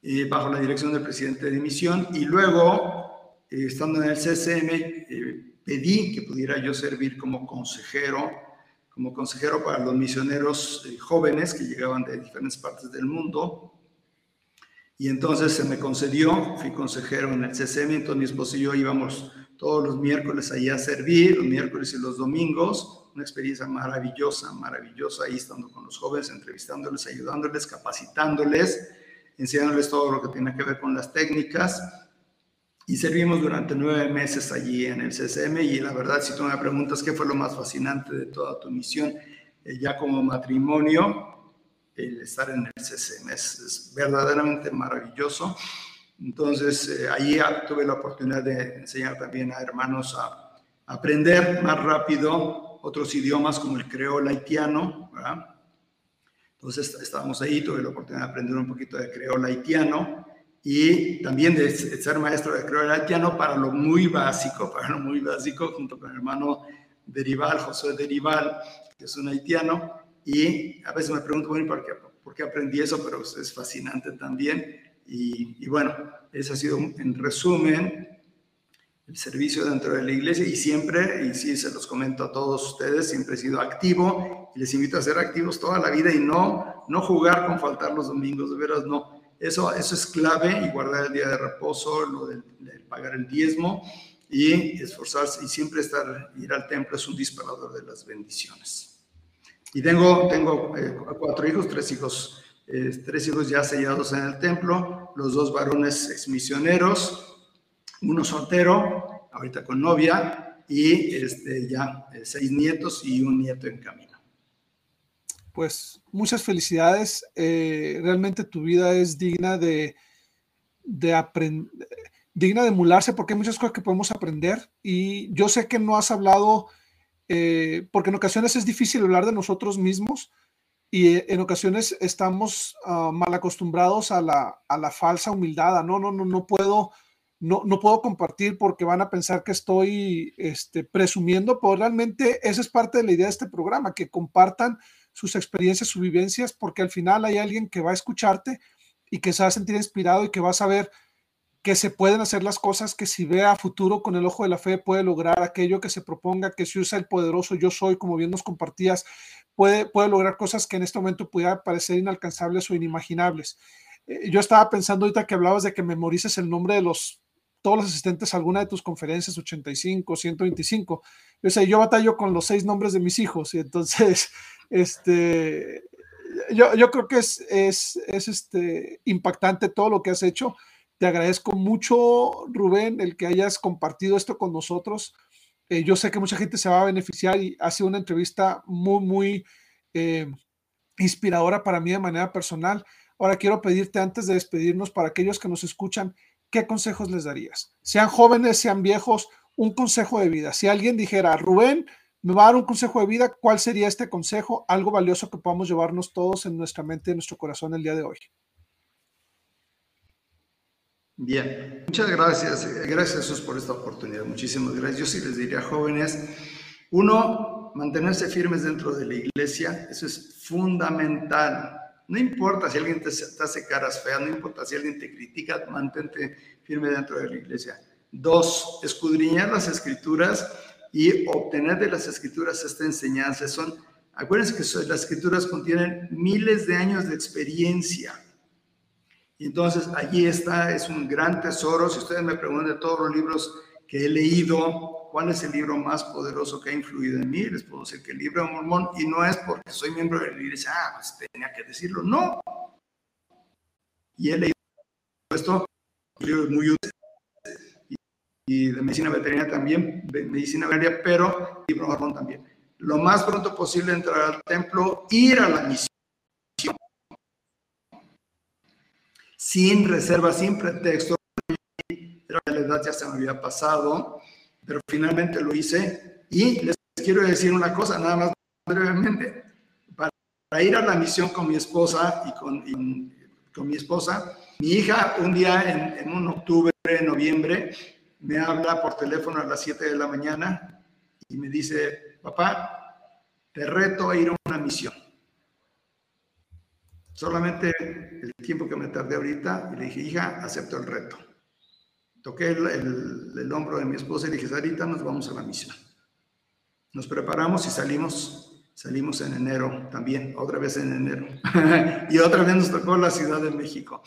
eh, bajo la dirección del presidente de misión y luego, eh, estando en el CCM, eh, pedí que pudiera yo servir como consejero, como consejero para los misioneros jóvenes que llegaban de diferentes partes del mundo. Y entonces se me concedió, fui consejero en el CCM, entonces mi esposo y yo íbamos todos los miércoles allá a servir, los miércoles y los domingos, una experiencia maravillosa, maravillosa, ahí estando con los jóvenes, entrevistándoles, ayudándoles, capacitándoles, enseñándoles todo lo que tiene que ver con las técnicas. Y servimos durante nueve meses allí en el CCM y la verdad, si tú me preguntas qué fue lo más fascinante de toda tu misión, eh, ya como matrimonio, el estar en el CCM es, verdaderamente maravilloso. Entonces, eh, allí tuve la oportunidad de enseñar también a hermanos a, aprender más rápido otros idiomas como el creol haitiano, ¿verdad? Entonces estábamos ahí, tuve la oportunidad de aprender un poquito de creol haitiano y también de ser maestro de creol haitiano para lo muy básico, para lo muy básico, junto con el hermano Derival, José Derival, que es un haitiano. Y a veces me pregunto, bueno, ¿por qué, por qué aprendí eso? Pero es fascinante también. Y, bueno, ese ha sido en resumen el servicio dentro de la iglesia y siempre, y sí se los comento a todos ustedes, siempre he sido activo les invito a ser activos toda la vida y no, no jugar con faltar los domingos, de veras no. Eso, eso es clave y guardar el día de reposo, lo de, pagar el diezmo y esforzarse y siempre estar, ir al templo es un disparador de las bendiciones. Y tengo, tengo eh, cuatro hijos, tres hijos tres hijos ya sellados en el templo, los dos varones misioneros, uno soltero, ahorita con novia, y este, ya seis nietos y un nieto en camino. Pues muchas felicidades. realmente tu vida es digna de, digna de emularse porque hay muchas cosas que podemos aprender y yo sé que no has hablado, eh, porque en ocasiones es difícil hablar de nosotros mismos y eh, en ocasiones estamos uh, mal acostumbrados a la, a la, falsa humildad, no, no, no, no puedo, no, no puedo compartir porque van a pensar que estoy este, presumiendo, pero realmente esa es parte de la idea de este programa, que compartan sus experiencias, sus vivencias, porque al final hay alguien que va a escucharte y que se va a sentir inspirado y que va a saber que se pueden hacer las cosas, que si ve a futuro con el ojo de la fe puede lograr aquello que se proponga, que si usa el poderoso yo soy, como bien nos compartías, puede, puede lograr cosas que en este momento pudiera parecer inalcanzables o inimaginables. Eh, yo estaba pensando ahorita que hablabas de que memorices el nombre de los todos los asistentes a alguna de tus conferencias, 85, 125. Yo sé, yo batallo con los seis nombres de mis hijos y entonces, este, yo, yo creo que es, es, es este, impactante todo lo que has hecho te agradezco mucho, Rubén, el que hayas compartido esto con nosotros. Eh, yo sé que mucha gente se va a beneficiar y ha sido una entrevista muy, muy eh, inspiradora para mí de manera personal. Ahora quiero pedirte antes de despedirnos para aquellos que nos escuchan, ¿qué consejos les darías? Sean jóvenes, sean viejos, un consejo de vida. Si alguien dijera, Rubén, me va a dar un consejo de vida, ¿cuál sería este consejo? Algo valioso que podamos llevarnos todos en nuestra mente, en nuestro corazón el día de hoy. Bien, muchas gracias. Gracias Jesús por esta oportunidad. Muchísimas gracias. Yo sí les diría jóvenes, uno, mantenerse firmes dentro de la iglesia, eso es fundamental. No importa si alguien te, hace caras feas, no importa si alguien te critica, mantente firme dentro de la iglesia. Dos, escudriñar las escrituras y obtener de las escrituras esta enseñanza. Son, acuérdense que las escrituras contienen miles de años de experiencia entonces allí está, es un gran tesoro. Si ustedes me preguntan de todos los libros que he leído, ¿cuál es el libro más poderoso que ha influido en mí? Les puedo decir que el libro de Mormón, y no es porque soy miembro de la iglesia, ah, pues tenía que decirlo, no. Y he leído esto, muy útiles, y de medicina veterinaria también, de medicina veterinaria, pero libro de Mormón también. Lo más pronto posible entrar al templo, ir a la misión sin reserva, sin pretexto. Pero la edad ya se me había pasado, pero finalmente lo hice. Y les quiero decir una cosa, nada más brevemente. Para ir a la misión con mi esposa y con, con mi esposa, mi hija un día en, en un octubre, noviembre, me habla por teléfono a las 7 de la mañana y me dice, papá, te reto a ir a una misión. Solamente el tiempo que me tardé ahorita y le dije, hija, acepto el reto. Toqué el, hombro de mi esposa y dije, Sarita, nos vamos a la misión. Nos preparamos y salimos, salimos en enero también, otra vez en enero. y otra vez nos tocó la Ciudad de México.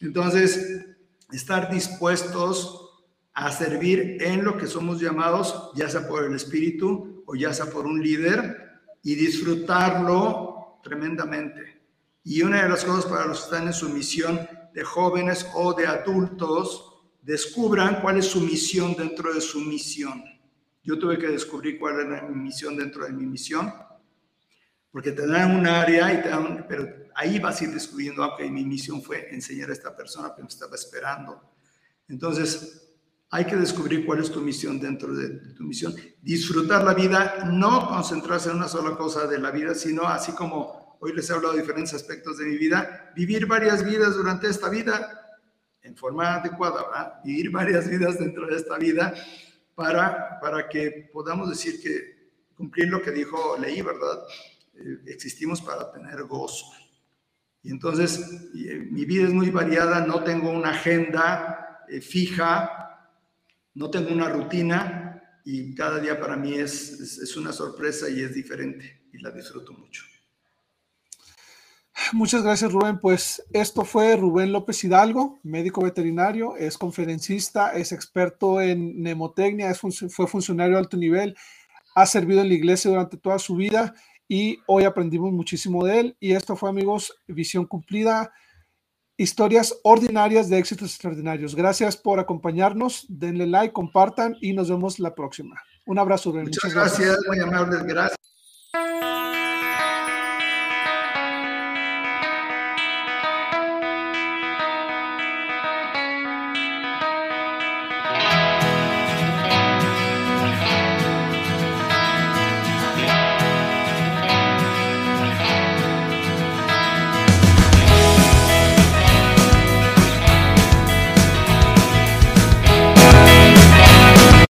Entonces, estar dispuestos a servir en lo que somos llamados, ya sea por el Espíritu o ya sea por un líder, y disfrutarlo tremendamente. Y una de las cosas para los que están en su misión de jóvenes o de adultos, descubran cuál es su misión dentro de su misión. Yo tuve que descubrir cuál era mi misión dentro de mi misión, porque te dan un área, y te dan, pero ahí vas a ir descubriendo, ok, mi misión fue enseñar a esta persona que me estaba esperando. Entonces, hay que descubrir cuál es tu misión dentro de, de, tu misión. Disfrutar la vida, no concentrarse en una sola cosa de la vida, sino así como hoy les he hablado de diferentes aspectos de mi vida, vivir varias vidas durante esta vida en forma adecuada, ¿verdad? vivir varias vidas dentro de esta vida para, para que podamos decir que cumplir lo que dijo Leí, ¿verdad? Eh, existimos para tener gozo. Y entonces eh, mi vida es muy variada, no tengo una agenda eh, fija, no tengo una rutina y cada día para mí es, es una sorpresa y es diferente y la disfruto mucho. Muchas gracias, Rubén. Pues esto fue Rubén López Hidalgo, médico veterinario, es conferencista, es experto en nemotecnia, fue funcionario de alto nivel, ha servido en la iglesia durante toda su vida y hoy aprendimos muchísimo de él. Y esto fue, amigos, visión cumplida, historias ordinarias de éxitos extraordinarios. Gracias por acompañarnos, denle like, compartan y nos vemos la próxima. Un abrazo. Muchas, Muchas gracias, muy amables, gracias.